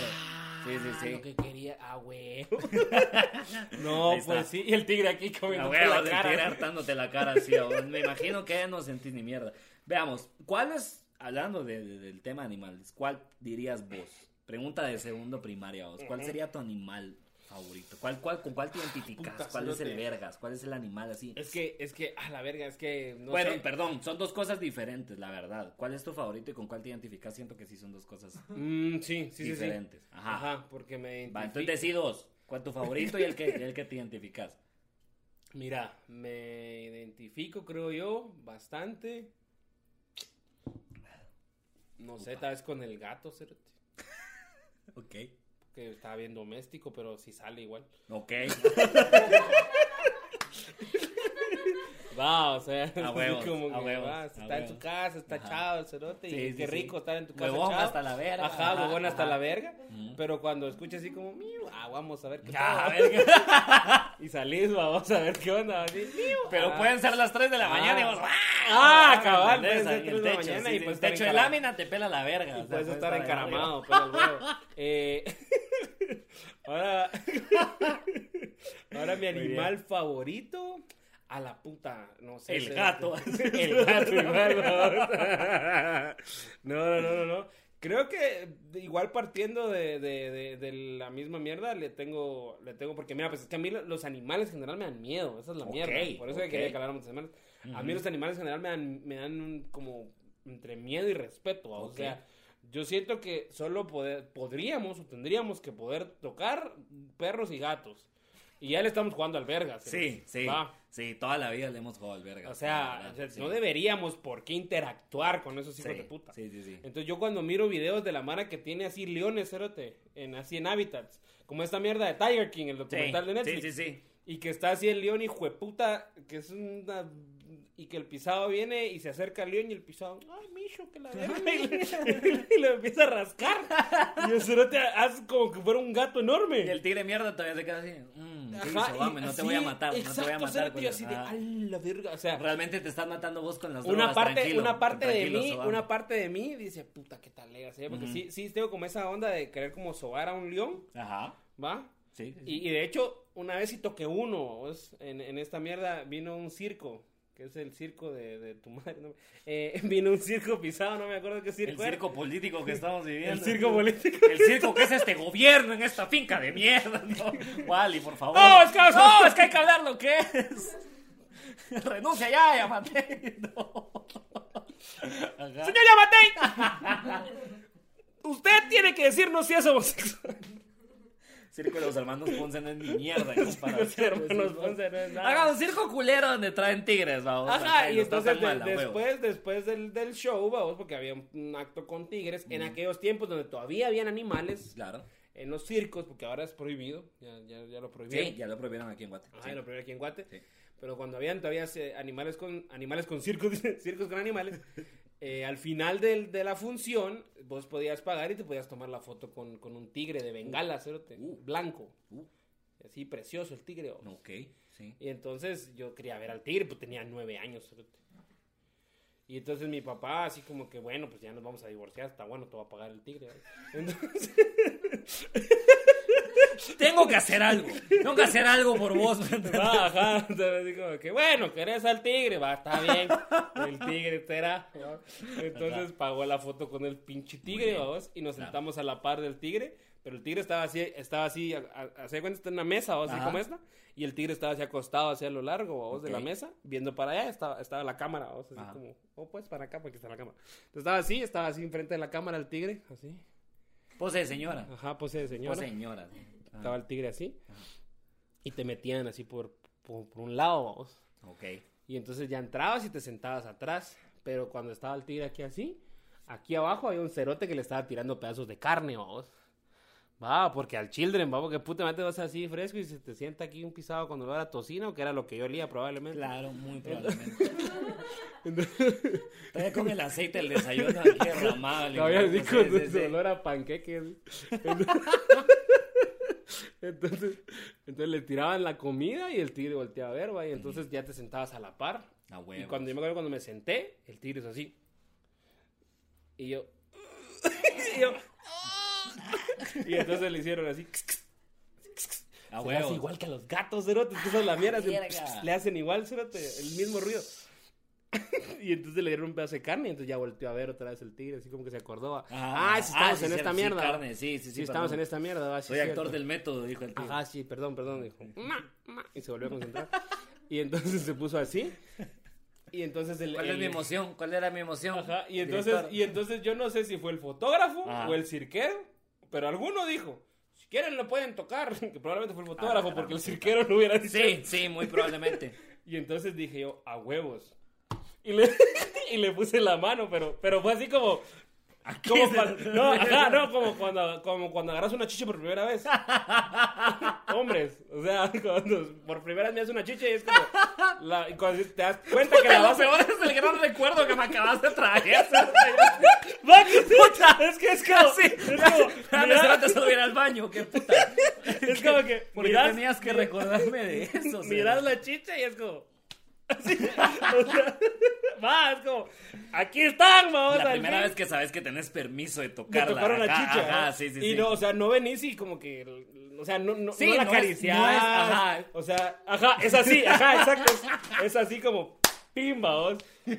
Sí, sí, Ah, sí. Lo que quería, ah, huevo. no, pues sí, y el tigre aquí comiendo huevo, la el cara. tigre hartándote la cara vos. Me imagino que no sentís ni mierda. Veamos, ¿cuál es, hablando de- de- del tema animales, cuál dirías vos? Pregunta de segundo primaria vos. ¿Cuál sería tu animal favorito? ¿Cuál, cuál, ¿Con cuál te identificas? Puta, ¿Cuál es el vergas? ¿Cuál es el animal así? Es que, es que, a la verga, es que, no bueno, sé. perdón, son dos cosas diferentes, la verdad. ¿Cuál es tu favorito y con cuál te identificas? Siento que sí son dos cosas Mm, sí, sí, sí, sí. diferentes. Ajá. Ajá, porque me Va, identifico. entonces decí dos. ¿Cuál es tu favorito y el que, y el que te identificas? Mira, me identifico, creo yo, bastante. No sé, tal vez con el gato, cerote, Ok. Que está bien doméstico, pero sí sale igual. Ok. Va, o sea, A así huevos, como a que, huevos, va, a está en huevos. casa, está Ajá. chavo el cerote, Sí, y sí, qué sí. rico estar en tu casa Huevón chavo. hasta la verga. Ajá, Ajá, huevón hasta ajá. la verga. Ujú. Pero cuando escuchas así como, miu, ah, vamos a ver qué Ah, verga. Y salís, vamos a ver qué onda. Así, Pero ah. pueden ser las 3 de la Ah. mañana y vos. Ah, cabal, en 3 de la mañana y estar techo de lámina te pela la verga. Puedes estar encaramado, pero el huevo. Eh, ahora, ahora mi animal favorito. A la puta, no sé. El gato. El gato igual. No, no, no, no, no. Creo que igual partiendo de, de, de, de la misma mierda le tengo, le tengo, porque mira, pues es que a mí lo- los animales en general me dan miedo, esa es la Ok, mierda, por eso que quería que habláramos de animales. A mí los animales en general me dan, me dan como entre miedo y respeto, o sea, yo siento que solo poder, podríamos o tendríamos que poder tocar perros y gatos. Y ya le estamos jugando al verga. Sí, sí. Va. Sí, toda la vida le hemos jugado al verga. O sea, verdad, sí. no deberíamos por qué interactuar con esos hijos Sí, de puta. Sí, sí, sí. Entonces yo cuando miro videos de la Mara que tiene así leones, cerote, en, así en hábitats, como esta mierda de Tiger King, el documental de Netflix, Sí, sí, sí. y que está así el león hijo de puta, que es una... Y que el pisado viene y se acerca al león y el pisado, ay, micho, que la verga", y, lo empieza a rascar. Y el cerote hace como que fuera un gato enorme. Y el tigre mierda todavía se queda así. mm, ¿qué Ajá, hizo? No te voy a matar, no te voy a matar. coño. así de. "A la verga, o sea, Realmente te estás matando vos con las una drogas, parte, una parte de mí, sobame. una parte de mí dice, puta, qué tal lega, ¿sí? porque sí, sí tengo como esa onda de querer como sobar a un león, Ajá. ¿va? Sí. Y, y de hecho, una vez sí toqué uno, en, en esta mierda vino un circo, que es el circo de, de tu madre, ¿no? Eh, vino un circo pisado, no me acuerdo qué circo El era. circo político que estamos viviendo. El circo político. El circo que es este gobierno en esta finca de mierda. ¿no? Wally, por favor. No, es que- no, es que hay que hablar lo que es. Renuncia ya, ya maté. No. Señor Yamatei, usted tiene que decirnos si es homosexual. Circo de los hermanos Ponce no es ni mierda en comparación. Hermanos Ponce no es nada. Haga un circo culero donde traen tigres, vamos. Ajá, y entonces de- huevo. después, después del, del show, vamos, porque había un, acto con tigres, en aquellos tiempos donde todavía habían animales Claro. en los circos, porque ahora es prohibido, ya, ya, ya lo prohibieron. Sí, ya lo prohibieron aquí en Guate. Ajá, Sí. lo prohibieron aquí en Guate. Sí. Pero cuando habían todavía eh, animales con animales con circos, circos con animales, eh, al final del- de la función, vos podías pagar y te podías tomar la foto con, con un tigre de bengala, cerote, Uh. blanco. Uh. Así precioso el tigre. oh. Ok, sí. Y entonces yo quería ver al tigre, pues tenía nueve años. cerote. Y entonces mi papá, así como que, bueno, pues ya nos vamos a divorciar, está bueno, te va a pagar el tigre. Entonces, tengo que hacer algo. Tengo que hacer algo por vos. ajá, entonces que, bueno, querés al tigre, va, está bien, el tigre será, ¿va? entonces pagó la foto con el pinche tigre, vamos, y nos Claro. sentamos a la par del tigre, pero el tigre estaba así, estaba así, a- a- ¿se da cuenta? Está en una mesa, así como esta, y el tigre estaba así acostado, así a lo largo, vamos, de la mesa, viendo para allá, estaba, estaba la cámara, vamos, así Ajá. como, oh, pues, para acá, porque está la cámara, entonces estaba así, estaba así enfrente de la cámara el tigre, así, Pose de señora. ajá, pose de señora, Pose de señora. Ah, estaba el tigre así, y te metían así por, por, por un lado, vamos, Ok. y entonces ya entrabas y te sentabas atrás. Pero cuando estaba el tigre aquí así, aquí abajo había un cerote que le estaba tirando pedazos de carne, vamos. Va, porque al children, vamos, que puta madre vas así fresco y se te sienta aquí un pisado cuando lo era tocino, que era lo que yo olía probablemente. Claro, muy probablemente. Todavía con el aceite del desayuno aquí derramado. Todavía así Sí, con olor a panqueque. así. Entonces, entonces le tiraban la comida y el tigre volteaba a ver, va, y entonces ya te sentabas a la par. A Y cuando yo me acuerdo cuando me senté, el tigre es así. Y yo. y yo. y entonces le hicieron así. A hace igual que a los gatos, cerote. Tú la mierda. Verga. le hacen igual, cerote. El mismo ruido. y entonces le dieron un pedazo de carne y entonces ya volteó a ver otra vez el tigre, así como que se acordó. Ah, Ah, sí, estamos sí, en sí, esta mierda. carne, sí, sí, sí, estamos en esta mierda. sí, Soy es actor del método, dijo el tío. Ajá, sí, perdón, perdón. Dijo, "Ma, ma", y se volvió a concentrar. y entonces se puso así. Y entonces el. ¿Cuál es el- mi emoción? ¿Cuál era mi emoción? Ajá, y entonces, Director. y entonces yo no sé si fue el fotógrafo Ajá. o el cirquero, pero alguno dijo, si quieren lo pueden tocar, que probablemente fue el fotógrafo Ah, porque el cirquero no hubiera dicho. Sí, sí, muy probablemente. Y entonces dije yo, a huevos. Y le, y le puse la mano, pero, pero fue así como... Como cuando, no, ajá, no, como cuando, como cuando agarras una chicha por primera vez. Hombres, o sea, cuando por primera vez me haces una chicha y es como, la, y cuando te das cuenta que la vas a peor es el gran recuerdo que me acabas de traer. Sí, es que es como, Sí, es como, Antes mira, antes solo ir al baño, qué puta. es como que Porque miras, tenías que recordarme de eso. miras la chicha y es como, así, o sea, va, es como, aquí están, vamos La primera fin. vez que sabes que tenés permiso de tocarla. tocaron la Ajá, chicha. Ajá, sí, sí, y sí. no, o sea, no venís y como que, o sea, no, no, Sí, no la no es- acariciás. no es- ajá. O sea, ajá, es así, ajá, exacto. Es, es así como, pimba, vos.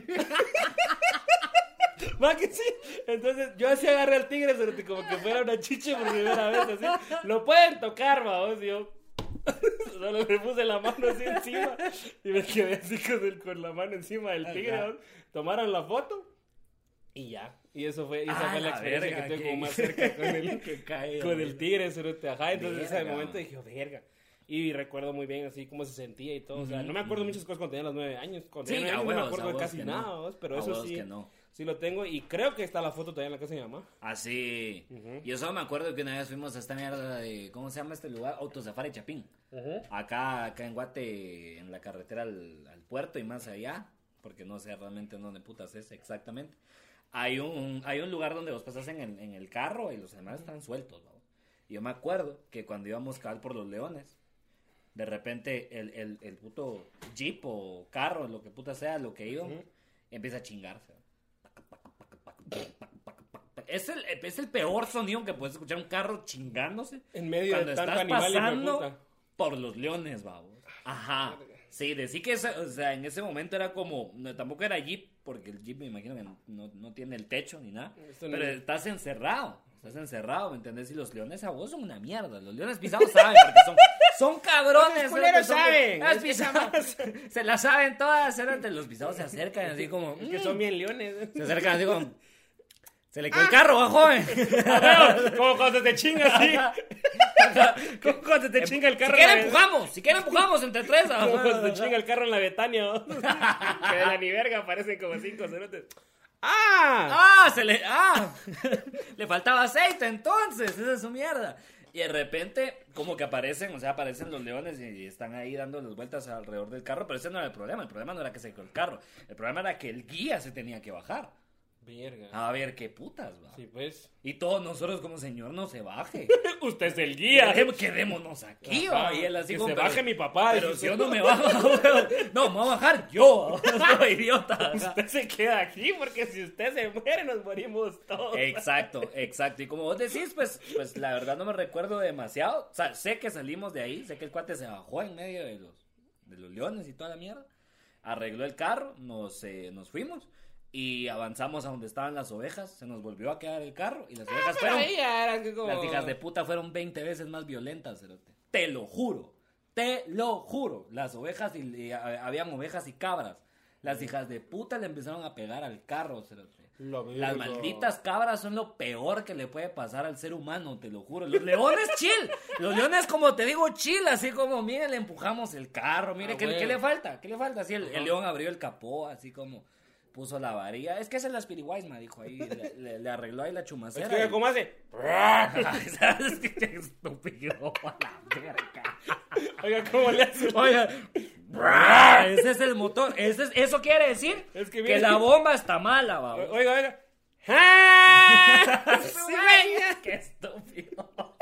Va que sí. Entonces, yo así agarré al tigre, como que fuera una chicha por primera vez, así. Lo pueden tocar, vamos, yo. Solo le puse la mano así encima y me quedé así con, el- con la mano encima del tigre. Tomaron la foto y ya. Y eso fue, esa Ah, fue la experiencia verga, que tuve como más cerca con el, Qué caída, con el tigre, ajá. Entonces, ese Verga. momento dije, "Oh, verga. Y recuerdo muy bien así cómo se sentía y todo. O sea, no me acuerdo muchas cosas cuando tenía los nueve años. Cuando Sí, tenía años no me acuerdo de casi que nada, pero A eso sí, que no. Sí lo tengo. Y creo que está la foto todavía en la casa de mi mamá. Así. Yo solo me acuerdo que una vez fuimos a esta mierda de. ¿Cómo se llama este lugar? Autosafari Chapín. Acá, acá en Guate, en la carretera al, al puerto y más allá. Porque no sé realmente en dónde putas es exactamente. Hay un, hay un lugar donde vos pasas en el, en el carro y los animales están sueltos. ¿no? Y yo me acuerdo que cuando íbamos a cabal por los leones, de repente el, el, el puto jeep o carro, lo que puta sea, lo que iba, empieza a chingarse. Es el, es el peor sonido que puedes escuchar un carro chingándose En medio cuando de tanto estás animal pasando puta. por los leones, vamos. Ajá. Sí, decir que esa- o sea, en ese momento era como, no, tampoco era jeep, porque el jeep me imagino que no, no tiene el techo ni nada. Esto no- Pero estás encerrado, estás encerrado, ¿me entendés? Y los leones a vos son una mierda. Los leones pisados saben, porque son, son cabrones. Los culeros son- saben, Los pisados, se la saben todas, los pisados se acercan así como... Es que "Mm". son bien leones. Se acercan así como... Se le quedó el carro, va, joven. Como cuando te chinga así. Como cuando te chinga el carro. Si en quieren empujamos, si quieren empujamos entre tres. Como ajá. cuando te chinga el carro en la Betania. ¿no? que de la ni verga aparecen como cinco cerotes. ¡Ah! Ah, se le. Ah, le faltaba aceite entonces. Esa es su mierda. Y de repente, como que aparecen, o sea, aparecen los leones y están ahí dando las vueltas alrededor del carro. Pero ese no era el problema. El problema no era que se quedó el carro. El problema era que el guía se tenía que bajar. Verga. A ver qué putas, va. Sí, pues. Y todos nosotros como señor no se baje. Usted es el guía. Quedémonos- Quedémonos aquí, Ajá, va. Y él así que como, se pero- baje mi papá. Pero si yo no me bajo, weón. no, me voy a bajar yo. Soy idiota. Usted se queda aquí porque si usted se muere nos morimos todos. Exacto, exacto. Y como vos decís, pues, pues la verdad no me recuerdo demasiado. O sea, sé que salimos de ahí, sé que el cuate se bajó en medio de los, de los leones y toda la mierda. Arregló el carro, nos, eh, nos fuimos y avanzamos a donde estaban las ovejas. Se nos volvió a quedar el carro y las ovejas Pero fueron... ahí ya era que como... Las hijas de puta fueron 20 veces más violentas, cerote. Te lo juro. Te lo juro. Las ovejas y, y, a- habían ovejas y cabras. Las hijas de puta le empezaron a pegar al carro, cerote. La Las malditas cabras son lo peor que le puede pasar al ser humano, te lo juro. Los leones chill. Los leones, como te digo, chill. Así como, mire, le empujamos el carro. Mire, Ah, ¿qué, bueno. qué le falta? ¿Qué le falta? Así el, león abrió el capó, así como puso la varilla. Es que es la Spiriwise, dijo ahí. Le, le- le arregló ahí la Es chumacera. que y- ¿cómo hace? ¿Sabes qué estúpido? A la verga. Oiga, ¿cómo le hace? Oiga, ese es el motor. Ese es- eso quiere decir Es que la bomba está mala, va. Oiga, oiga. ¡Ah! Qué estúpido.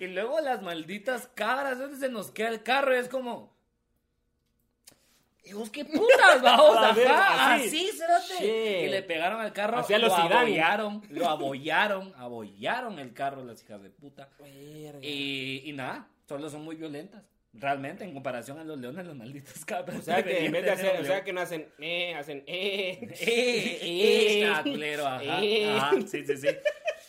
Y luego las malditas cabras, ¿dónde se nos queda el carro? Y es como. ¿Y vos qué putas, vamos? A ver, Ajá, así. así. Y le pegaron al carro, Hacía lo los abollaron, lo abollaron, abollaron el carro las hijas de puta. Y, y nada, solo son muy violentas. Realmente, en comparación a los leones, los malditos cabras. O sea que en vez de hacer, o sea que no hacen eh, hacen eh. eh, eh, Eh. ajá, sí, sí, sí.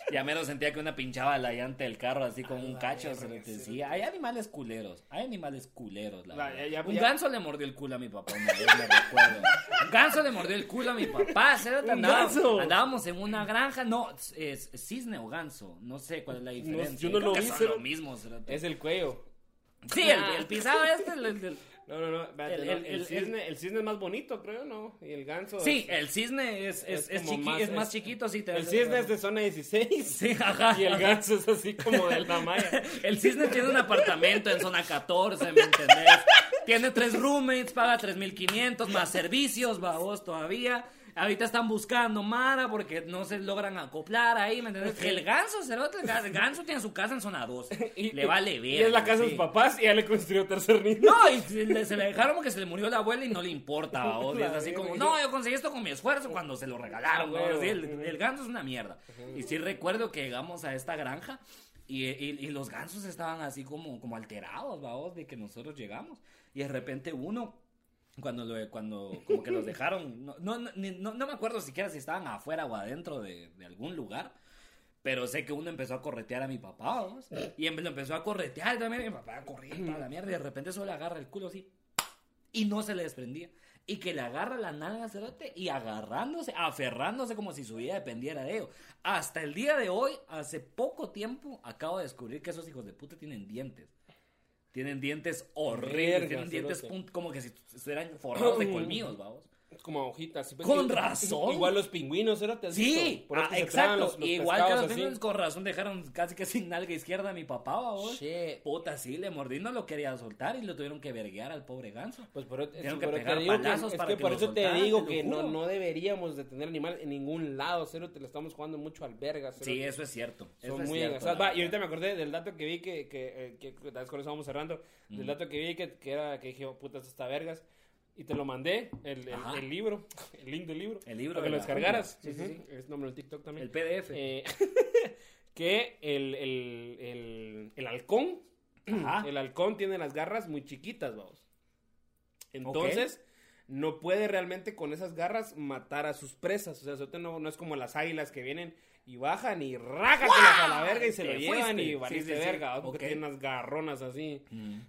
Ya menos sentía que una pinchaba la llanta del carro así con un cacho, se lo decía. Hay animales culeros, hay animales culeros, la La- verdad. ya- ya- un ya- ganso le mordió el culo a mi papá una vez, me recuerdo. Un ganso le mordió el culo a mi papá, cerote, ¿Un andábamos, ganso? andábamos en una granja, no, es, cisne o ganso, no sé cuál es la diferencia. yo no Creo lo que vi, son lo mismo. Es el cuello. Sí, el, el pisado este, el- el- el- No, no, no. espérate, El- no, el- El, el- cisne, el cisne es más bonito, creo, ¿no? Y el ganso. Sí, es- el cisne es, es, es chiqui- más- es más chiquito, sí. te- El cisne es de zona 16. Sí, ajá. Y el ganso es así como de la malla. El cisne tiene un apartamento en zona 14, ¿me entendés? Tiene tres roommates, paga 3.500 más servicios, babos todavía. Ahorita están buscando Mara porque no se logran acoplar ahí, ¿me entendés? El ganso, cerote, el ganso tiene su casa en zona 2. Le vale bien. Y es la casa de sus papás y ya le construyó tercer niño. No, y se le, se le dejaron porque se le murió la abuela y no le importa. Y es así como, no, yo conseguí esto con mi esfuerzo cuando se lo regalaron. Sí, el, el ganso es una mierda. Y sí recuerdo que llegamos a esta granja y, y- y los gansos estaban así como, como alterados, babos, de que nosotros llegamos. Y de repente uno, cuando, cuando como que los dejaron, no, no, no, no- me acuerdo siquiera si estaban afuera o adentro de, de algún lugar. Pero sé que uno empezó a corretear a mi papá. Y em- empezó a corretear también mi papá corría toda la mierda y de repente solo le agarra el culo así y no se le desprendía. Y que le agarra la nalga cerote y agarrándose, aferrándose como si su vida dependiera de ello. Hasta el día de hoy, hace poco tiempo, acabo de descubrir que esos hijos de puta tienen dientes. Tienen dientes horribles, Verga, tienen dientes pun- como que si estuvieran forrados de colmillos, vamos. Como hojitas. Con igual- razón. Igual los pingüinos, ¿era? ¿Te has Sí, visto? Por eso ah, que exacto. los- los Igual que los así. pingüinos con razón dejaron casi que sin nalga izquierda a mi papá, vos. Puta, sí, le mordí, no lo quería soltar y lo tuvieron que verguear al pobre ganso. Pues por, es- Tuvieron que pegar digo que, palazos es para que que por eso te soltaran, digo te lo que no, no deberíamos de tener animal en ningún lado, cero, te lo estamos jugando mucho al verga. cero. Sí, eso es cierto. Eso Son es muy cierto, Va, y ahorita me acordé del dato que vi que, que, eh, que, que tal vez con eso vamos cerrando, del dato que vi que, que era que dije, oh, puta, esto está vergas. Y te lo mandé, el, el, libro, el link del libro. El libro Para que lo descargaras. Sí, sí, Ujú, Es nombre en TikTok también. El PDF. Eh, que el, el, el, el halcón, Ajá. el halcón tiene las garras muy chiquitas, vamos. Entonces, no puede realmente con esas garras matar a sus presas. O sea, no, no es como las águilas que vienen y bajan y rácatelas a la verga y se lo llevan fuiste. y Sí, valiste sí, sí. verga, porque Ok. tienen unas garronas así. Mm.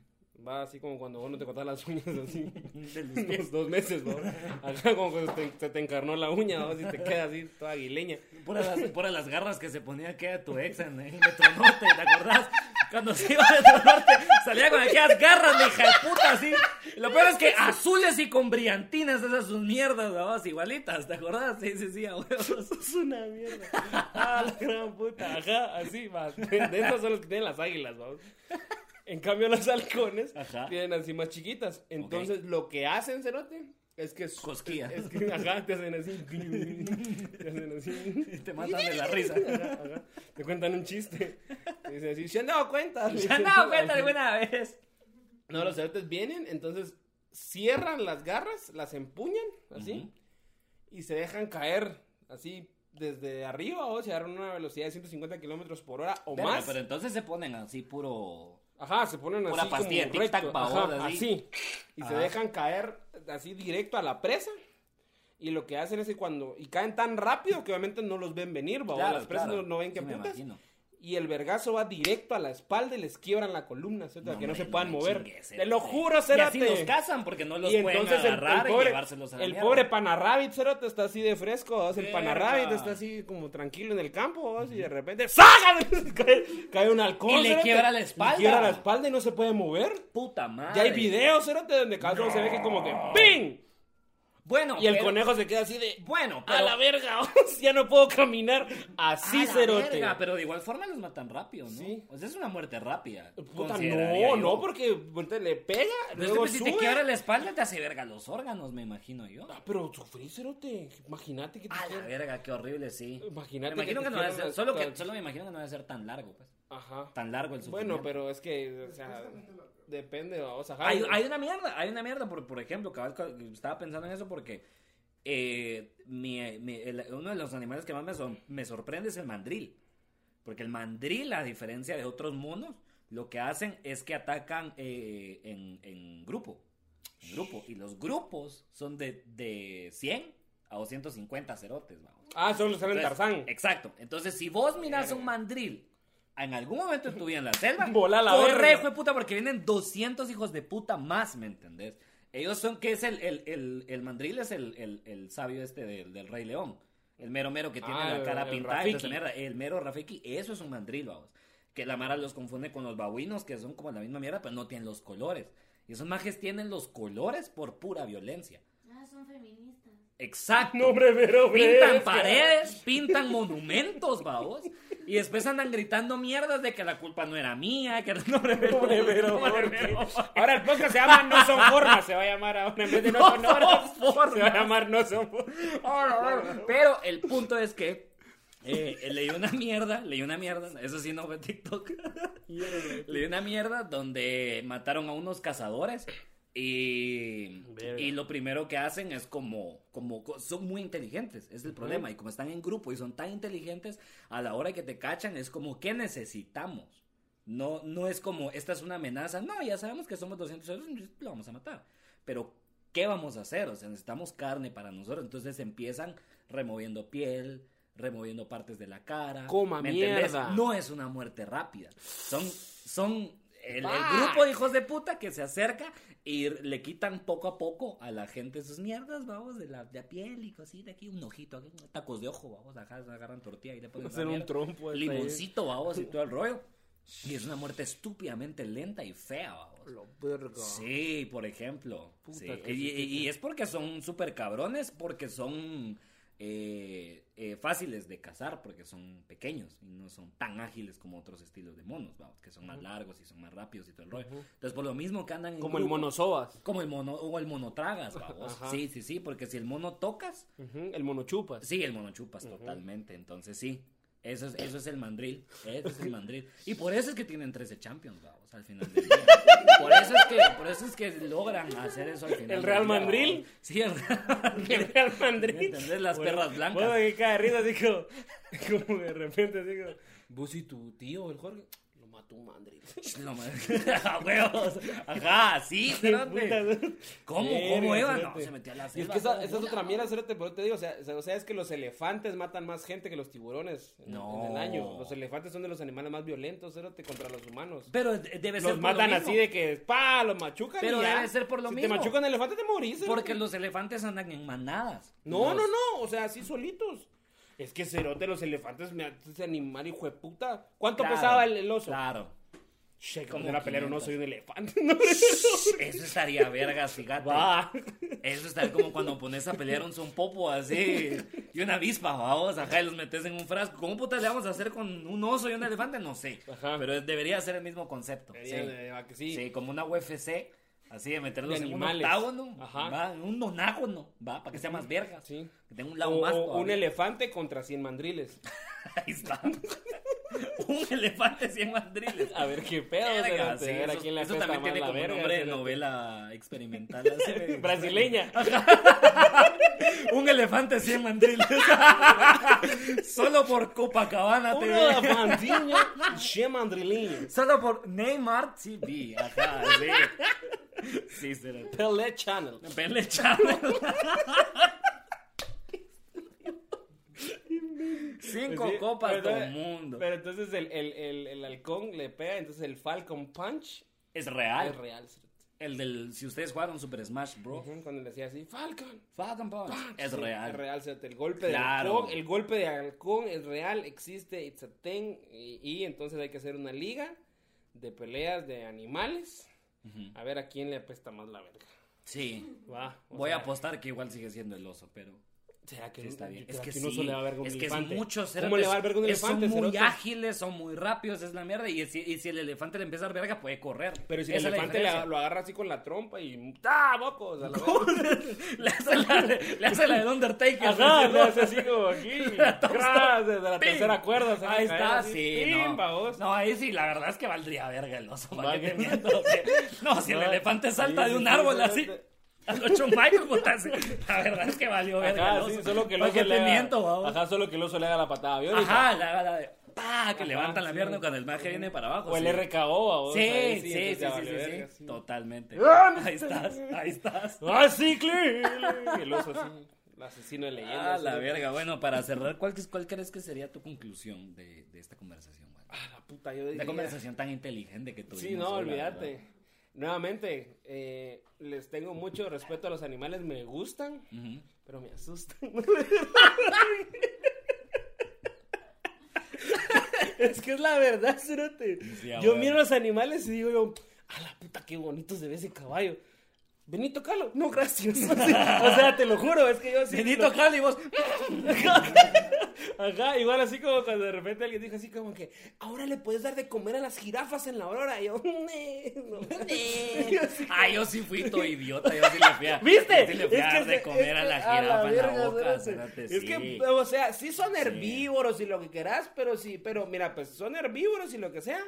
Va así como cuando vos no te cortas las uñas así. Unos dos meses, ¿no? Acá como cuando te- se te encarnó la uña, ¿no? Y te queda así toda aguileña. Pura las, pura las garras que se ponía aquella tu ex en el Metronorte, ¿te acordás? Cuando se iba a Metronorte salía con aquellas garras de hija de puta así. Y lo peor es que azules y con brillantinas esas sus mierdas, ¿no? igualitas, ¿te acordás? Sí, sí, sí, a huevos. Es una mierda. Ah, la gran puta. Ajá, así va. De esas son los que tienen las águilas, vamos. En cambio, los halcones Ajá. tienen así más chiquitas. Entonces, lo que hacen, Cerote, Es que es. Cosquillas. Es que, ajá, te hacen así. Te hacen así. Te matan de la risa. Ajá, ajá. Te cuentan un chiste. Te dicen así, ¿se han dado cuenta? ¿Se han dado cuenta alguna vez? No, los cerotes vienen, entonces cierran las garras, las empuñan, así, y se dejan caer, así, desde arriba, o sea, a una velocidad de 150 kilómetros por hora o más. Pero entonces se ponen así puro... Ajá, se ponen así pastilla como recto, babón, ajá, así. así. Y se dejan caer así directo a la presa. Y lo que hacen es que cuando... Y caen tan rápido que obviamente no los ven venir, babón. Claro, Las presas claro. no, no ven que Sí, me putas. imagino. Y el vergazo va directo a la espalda y les quiebran la columna, ¿cierto? No, que no se puedan mover. chingues, Te lo juro, Y así Cérate. los cazan porque no los y pueden entonces el, el agarrar y pobre, llevárselos a la el mierda. pobre Panarrabbit, está así de fresco, el. Panarrabbit está así como tranquilo en el campo, y de repente ¡sacan! cae, cae un halcón, Y le quiebra la espalda. Le quiebra la espalda y no se puede mover. Puta madre. Ya hay videos, cerote, donde cada uno se ve que como que ¡ping! Bueno, Y el pero- conejo se queda así de Bueno, ¡a la verga! ya no puedo caminar así, A la cerote. verga, pero de igual forma los matan rápido, ¿no? Sí. O sea, es una muerte rápida. Puta, no, no, porque le pega, Pero luego es que si te quiebra la espalda, te hace verga los órganos, me imagino yo. Ah, pero sufrí, cerote. Imagínate que te A la verga, qué horrible, sí. Imagínate me imagino que no quieran ser, solo, que, solo me imagino que no debe ser tan largo, pues. Ajá. Tan largo el sufrimiento. Bueno, pero es que, o sea, depende, o sea, Hay, hay una mierda, hay una mierda, por, por ejemplo, cabal, estaba pensando en eso porque eh, mi- mi- el- uno de los animales que más me, sor- me sorprende es el mandril. Porque el mandril, a diferencia de otros monos, lo que hacen es que atacan eh, en, en grupo. En grupo. Y los grupos son de, de 100 a 250 cerotes, vamos. Ah, solo sale en Tarzán. Exacto. Entonces, si vos miras un mandril en algún momento tu vida en la selva, Bola la corre, hijo de puta, porque vienen 200 hijos de puta más, ¿me entendés? Ellos son, que es el, el, el, el mandril? Es el, el, el sabio este del, del Rey León. El mero mero que tiene Ah, la cara el pintada. Rafiki. mierda. El mero Rafiki, eso es un mandril, vamos. Que la Mara los confunde con los babuinos, que son como la misma mierda, pero no tienen los colores. Y esos majes tienen los colores por pura violencia. Ah, son feministas. Exacto. No, hombre, pero, Pintan fresca. paredes, pintan monumentos, vamos. Y después andan gritando mierdas de que la culpa no era mía, que no, hombre, pero, Hombre, pero, hombre, ¿por pero- qué? Ahora el podcast se llama No son formas, se va a llamar ahora en vez de No, No son horas. formas. Se va a llamar No son formas. Pero el punto es que eh, leí una mierda, leí una mierda, eso sí no fue TikTok. leí una mierda donde mataron a unos cazadores y, y lo primero que hacen es como, como son muy inteligentes, es el problema. Y como están en grupo y son tan inteligentes, a la hora que te cachan es como, ¿qué necesitamos? No, no es como, esta es una amenaza. No, ya sabemos que somos 200 euros, lo vamos a matar. Pero, ¿qué vamos a hacer? O sea, necesitamos carne para nosotros. Entonces empiezan removiendo piel, removiendo partes de la cara. Coma ¿me entendés? mierda. No es una muerte rápida. Son, son el, grupo de hijos de puta que se acerca y le quitan poco a poco a la gente sus mierdas, vamos, de la, de la piel y cosita aquí, un ojito, aquí, tacos de ojo, vamos, acá agarran tortilla y le ponen Hacer un trompo. ahí. limoncito, vamos, y todo el rollo. Y es una muerte estúpidamente lenta y fea, vamos. Lo verga. Sí, por ejemplo. Puta, Sí, que Y, y- es porque son súper cabrones, porque son eh, eh, fáciles de cazar, porque son pequeños y no son tan ágiles como otros estilos de monos, vamos, que son más largos y son más rápidos y todo el rollo. Entonces, por lo mismo que andan en Como el grupo- monosobas. Como el mono, o el monotragas, vamos. Ajá. Sí, sí, sí, porque si el mono tocas, El monochupas. Sí, el monochupas, totalmente. Entonces, sí. Eso es, eso es el mandril. Eso es el mandril. Y por eso es que tienen 13 champions, vamos, al final del día. Por eso es que, por eso es que logran hacer eso al final. ¿El Real vamos. Sí, el Real Mandril. El Real Madrid. ¿Me entendés? Las perras blancas. Bueno, que cada risa así como, como de repente así como, vos y tu tío, el Jorge, lo un mandril. No. A huevos. Ajá, sí, espérate. ¿Cómo? ¿Cómo iba? No, espérate. se metió a la Y es selva. que esa, es otra mierda, cerote, pero te digo, o sea, o sea, es que los elefantes matan más gente que los tiburones en, No. en el año. Los elefantes son de los animales más violentos, cerote, contra los humanos. Pero de- debe ser Los por lo matan mismo. así de que, pa, los machucan Pero y ya. debe ser por lo si mismo. te machucan el elefante te morís. Porque los elefantes andan en manadas. No, Los- no, no, o sea, así solitos. Es que cerote, los elefantes, me ese animal, hijo de puta. ¿Cuánto Claro, pesaba el, el oso? Claro. Che, Como como era pelear un 500. oso y un elefante. No, Eso estaría vergas, fíjate. Va. Eso estaría como cuando pones a pelear un zompopo así y una avispa, vamos, acá y los metes en un frasco. ¿Cómo putas le vamos a hacer con un oso y un elefante? No sé. Ajá. Pero debería ser el mismo concepto. Sí. va que sí. Sí, como una UFC Así de meterlos De en un animales. octágono, Ajá. va, en un nonágono, va, para que sea más verga. Sí. Que tenga un O, lado más o un todavía. elefante contra 100 mandriles. Ahí está. un elefante 100 mandriles. A ver qué pedo, Verga, sí, a ver a eso, quién le eso también más tiene la como verga, nombre de novela experimental. así Brasileña. Un elefante 100 mandriles. Solo por Copacabana Un TV. elefantinho 100 mandrilinhos. Solo por Neymar TV. Ajá, sí. Sí, será. Pelé Channel. Pele Channel. Cinco Sí, copas pero del entonces- mundo. Pero entonces el, el, el, el halcón le pega, entonces el Falcon Punch Es real. es real. El del. Si ustedes jugaron Super Smash. Ujú, Cuando le decía así, Falcon. Falcon Punch. Es Sí, real. Es real. El golpe Claro. de halcón, el golpe de halcón es real, existe, it's a thing. Y, y entonces hay que hacer una liga de peleas de animales. A ver a quién le apesta más la verga. Sí. Va. Voy a apostar que igual sigue siendo el oso, pero. ¿Será que Sí, está bien. Es que no se le va a ver con es que elefante? es muchos ¿Cómo le va a ver verga un elefante? Son muy cerote? ágiles, son muy rápidos, es la mierda. Y si, y si el elefante le empieza a dar verga, puede correr. Pero si Esa el es la elefante le- lo agarra así con la trompa y ¡ah, bocos! A la le, hace la, de- le hace la del Undertaker. Ajá, le hace así como aquí. ¡Cras! Desde la Pim. tercera cuerda. a Ahí está, así. sí. ¡Pim, no. no, ahí sí, la verdad es que valdría verga el oso. ¿para Va qué te que- miento? No, si el elefante salta de un árbol sí, así. Sí. A los ocho Michael, puta, sí. La verdad es que valió verga. Ajá, sí, solo que el ¿Para oso le haga... miento? Ajá, solo que el oso le haga la patada. Ajá, la, la, la- ¡pah! que Ajá, levantan la sí. pierna cuando el maje viene para abajo. O el. RKO. Sí, sí, sí, sí, sí, vale totalmente. Ah, Ahí estás, ahí estás. ¡Ah, sí, Cli! El oso así. El asesino de leyenda. Ah, así, la verga. Bueno, para cerrar, ¿cuál, cuál crees que sería tu conclusión de, de esta conversación? güey? Ah, la puta, yo La diría... conversación tan inteligente que tuvimos. Sí, no, la olvídate. Nuevamente, eh, les tengo mucho respeto a los animales, me gustan, pero me asustan. es que es la verdad, cerote. Sí, yo miro a los animales y digo yo, a la puta, qué bonito se ve ese caballo. Vení, tocalo. No, gracias. o sea, te lo juro, es que yo sí. Benito Cali, vos. Ajá, igual así como cuando de repente alguien dijo así como que, ahora le puedes dar de comer a las jirafas en la aurora. Y yo, "Nee, no". Yo así Ah, yo sí fui todo idiota. Yo sí le fui a. ¿Viste? yo sí le fui a dar de comer es a la que- jirafa en la boca. cerote, Es sí. que, o sea, sí son herbívoros y lo que querás, pero sí, pero mira, pues son herbívoros y lo que sea,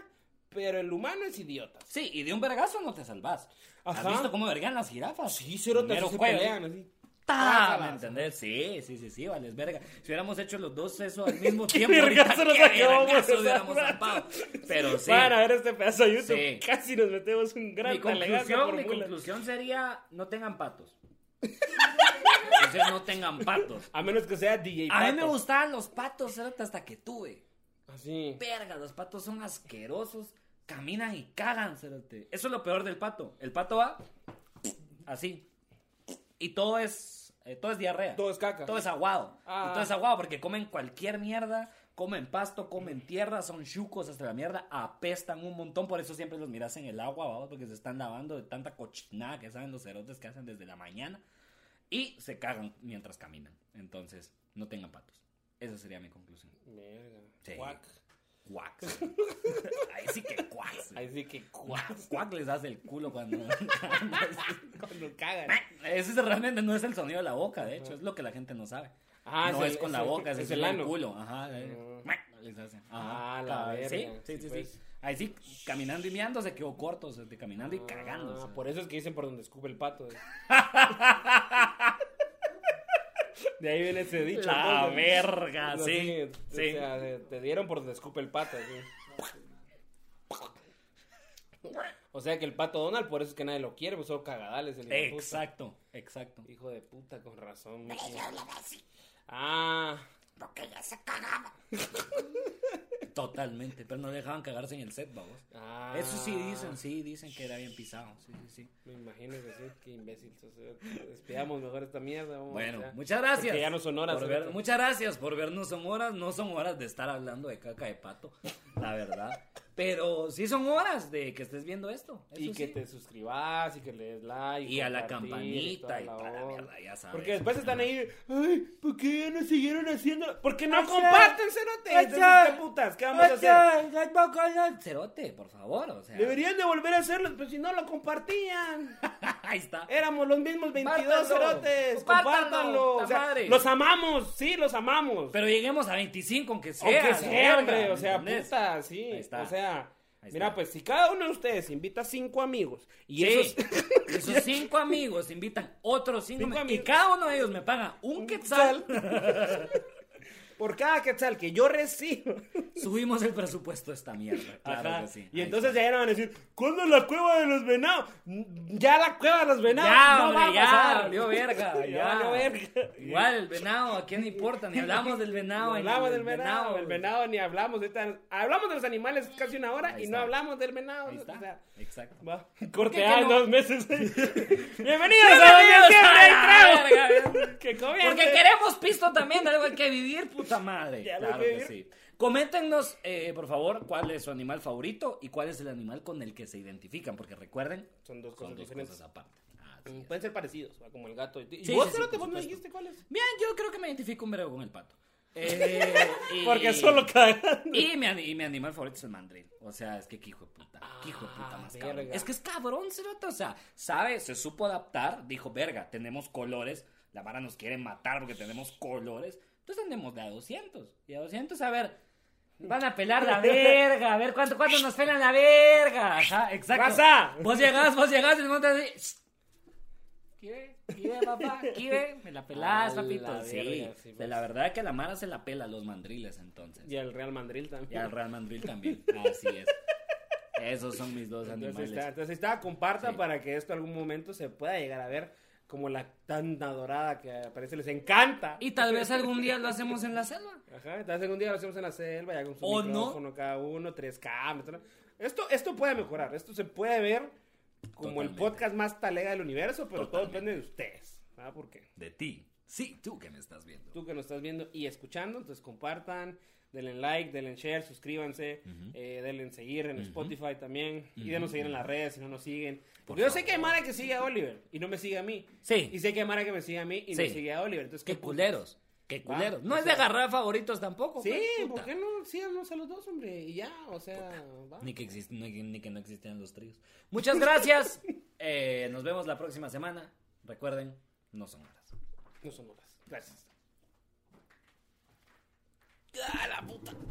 pero el humano es idiota. Sí, y de un vergazo no te salvas. ¿Has visto cómo vergan las jirafas? Sí, Primero así se pelean, así. ¡Ta! Trácalas. ¿Me entendés? Sí, sí, sí, sí, vales verga. Si hubiéramos hecho los dos eso al mismo tiempo, ahorita nos vergazo hubiéramos zampado. Pero sí. Van a ver este pedazo de YouTube, Sí. casi nos metemos un gran Mi conclusión, por mi conclusión sería, no tengan patos. Entonces no tengan patos. A menos que sea DJ A mí me Pato. gustaban los patos, hasta que tuve. Así. Verga, los patos son asquerosos. Caminan y cagan. Eso es lo peor del pato. El pato va así. Y todo es, eh, todo es diarrea. Todo es caca. Todo es aguado. Ah. Y todo es aguado porque comen cualquier mierda. Comen pasto, comen tierra, son chucos hasta la mierda, apestan un montón, por eso siempre los miras en el agua, ¿va? porque se están lavando de tanta cochinada que saben los cerotes que hacen desde la mañana y se cagan mientras caminan. Entonces, no tengan patos. Esa sería mi conclusión. Verga. Sí. Cuac. Ahí sí que cuac. Ahí sí que cuac. Cuac, les hace el culo cuando... Cuando cagan. Ese realmente no es el sonido de la boca, de hecho, es lo que la gente no sabe. Ah, no es el- con la boca, es, es el, culo. Ajá. eh. Ah. Les hace. Ajá, Ah, la verga. Sí, sí, sí, sí. Pues. Ahí sí, caminando y meando se quedó corto, o sea, de caminando y cagando. o Ah, sea. por eso es que dicen por donde escupe el pato. De ahí viene ese dicho. La verga, Así, sí. o Sí. sea, te- dieron por donde escupe el pato. así. O sea que el pato Donald, por eso es que nadie lo quiere, pues solo cagadales. El hijo de puta. Exacto, exacto. Hijo de puta, con razón. Ah, Totalmente, pero no dejaban cagarse en el set, vamos. ah. Eso sí dicen, sí, dicen que era bien pisado. Sí, sí, sí. Me imagino que sí, qué imbécil. eh. Despidamos mejor esta mierda. vamos, Bueno, ya. muchas gracias. Porque ya no son horas. por cerote. ver- muchas gracias por vernos. Son horas, no son horas de estar hablando de caca de pato, la verdad. Pero sí son horas de que estés viendo esto. eso Y que sí. te suscribas y que le des like. Y a la campanita y toda toda la mierda, ya sabes. Porque después están ahí, ay, ¿por qué ya no siguieron haciendo? Porque no Oye, comparten, cerote. oye, Entonces, ¿qué putas? ¿Qué vamos a hacer? Cerote, por favor, o sea. Deberían de volver a hacerlo, pero si no lo compartían. Ahí está. Éramos los mismos 22 Compártanlo, cerotes. compártanlo, Compártanlo. ta O sea, los amamos, sí, los amamos. Pero lleguemos a 25, aunque sea. Aunque sea, hombre, o ¿me sea, puta, sí. Ahí está. O sea, mira, pues si cada uno de ustedes invita cinco amigos y Sí, esos esos cinco amigos invitan otros cinco, Cinco amigos, y cada uno de ellos me paga un quetzal, por cada quetzal que yo recibo. subimos el presupuesto de esta mierda. Claro Ajá. que sí. Y Ahí entonces ya van a decir, ¿cuándo la cueva de los venados? Ya la cueva de los venados Ya, no hombre, va a ya, pasar. valió verga, ya. valió verga. Igual, el venado, ¿a quién importa? Ni hablamos del No venado. ni hablamos del venado, el venado ni hablamos. ahorita hablamos de los animales casi una hora Ahí y está. no hablamos del venado. Ahí está. O sea, Exacto. va. Corte A no? dos meses. Bienvenidos a Bienvenidos a Trago. Que comience. Porque queremos pisto también, algo hay que vivir, puta madre. Ya, Claro que sí. Coméntenos, eh, por favor, cuál es su animal favorito y cuál es el animal con el que se identifican, porque recuerden, Son dos son cosas dos diferentes. cosas aparte. Así Mm, es. Pueden ser parecidos, va, como el gato. ¿Y Sí, vos, sí, sí, Cerote, por vos me supuesto. dijiste cuál es? Bien, yo creo que me identifico un verbo con el pato. Eh, y- Porque solo cagan. Y mi, ani- y mi animal favorito es el mandril. O sea, es que qué hijo de puta. Qué hijo de puta Ah, más cabrón. verga. Es que es cabrón, cerote. O sea, sabe, se supo adaptar. Dijo, verga, tenemos colores. La vara nos quiere matar porque tenemos colores. Entonces andemos de a 200. Y a 200, a ver. Van a pelar la verga. A ver cuánto, cuánto nos pelan la verga. Ajá, exacto. Raza. Vos llegás, vos llegás y el monte así. ¿Quiere? ¿Quiere, papá? ¿Quiere? Me la pelás, papito. la Sí. verga, sí, de pues. la verdad que la Mara se la pela a los mandriles entonces. Y el Real Madrid también. Y al Real Madrid también. Así es. Esos son mis dos Entonces animales. está, entonces está, comparta Sí. para que esto algún momento se pueda llegar a ver como la tanta dorada que aparece, les encanta. Y tal vez algún día lo hacemos en la selva. Ajá, entonces algún día lo hacemos en la selva, ya con su ¿O no? micrófono cada uno, tres cámaras. Esto, esto puede mejorar, esto se puede ver como el podcast más talega del universo, pero todo depende de ustedes. ¿ah? Porque De ti. Sí, tú que me estás viendo. tú que nos estás viendo y escuchando, entonces compartan, denle like, denle share, suscríbanse, eh, denle en seguir en Spotify también y denos seguir en las redes si no nos siguen. Porque yo sé que hay Mara que sigue a Oliver y no me sigue a mí. Sí. Y sé que hay Mara que me sigue a mí y no Sí. sigue a Oliver. Entonces, Qué putas? culeros. Qué Va, culeros. No es de sea- agarrar favoritos tampoco. Sí, pues. ¿por qué no? Síganos a los dos, hombre. Y ya, o sea. Ni que, exist- ni, que- ni que no existían los tríos. Muchas gracias. Eh, nos vemos la próxima semana. Recuerden, no son horas. No son horas. Gracias. ¡Ah, la puta!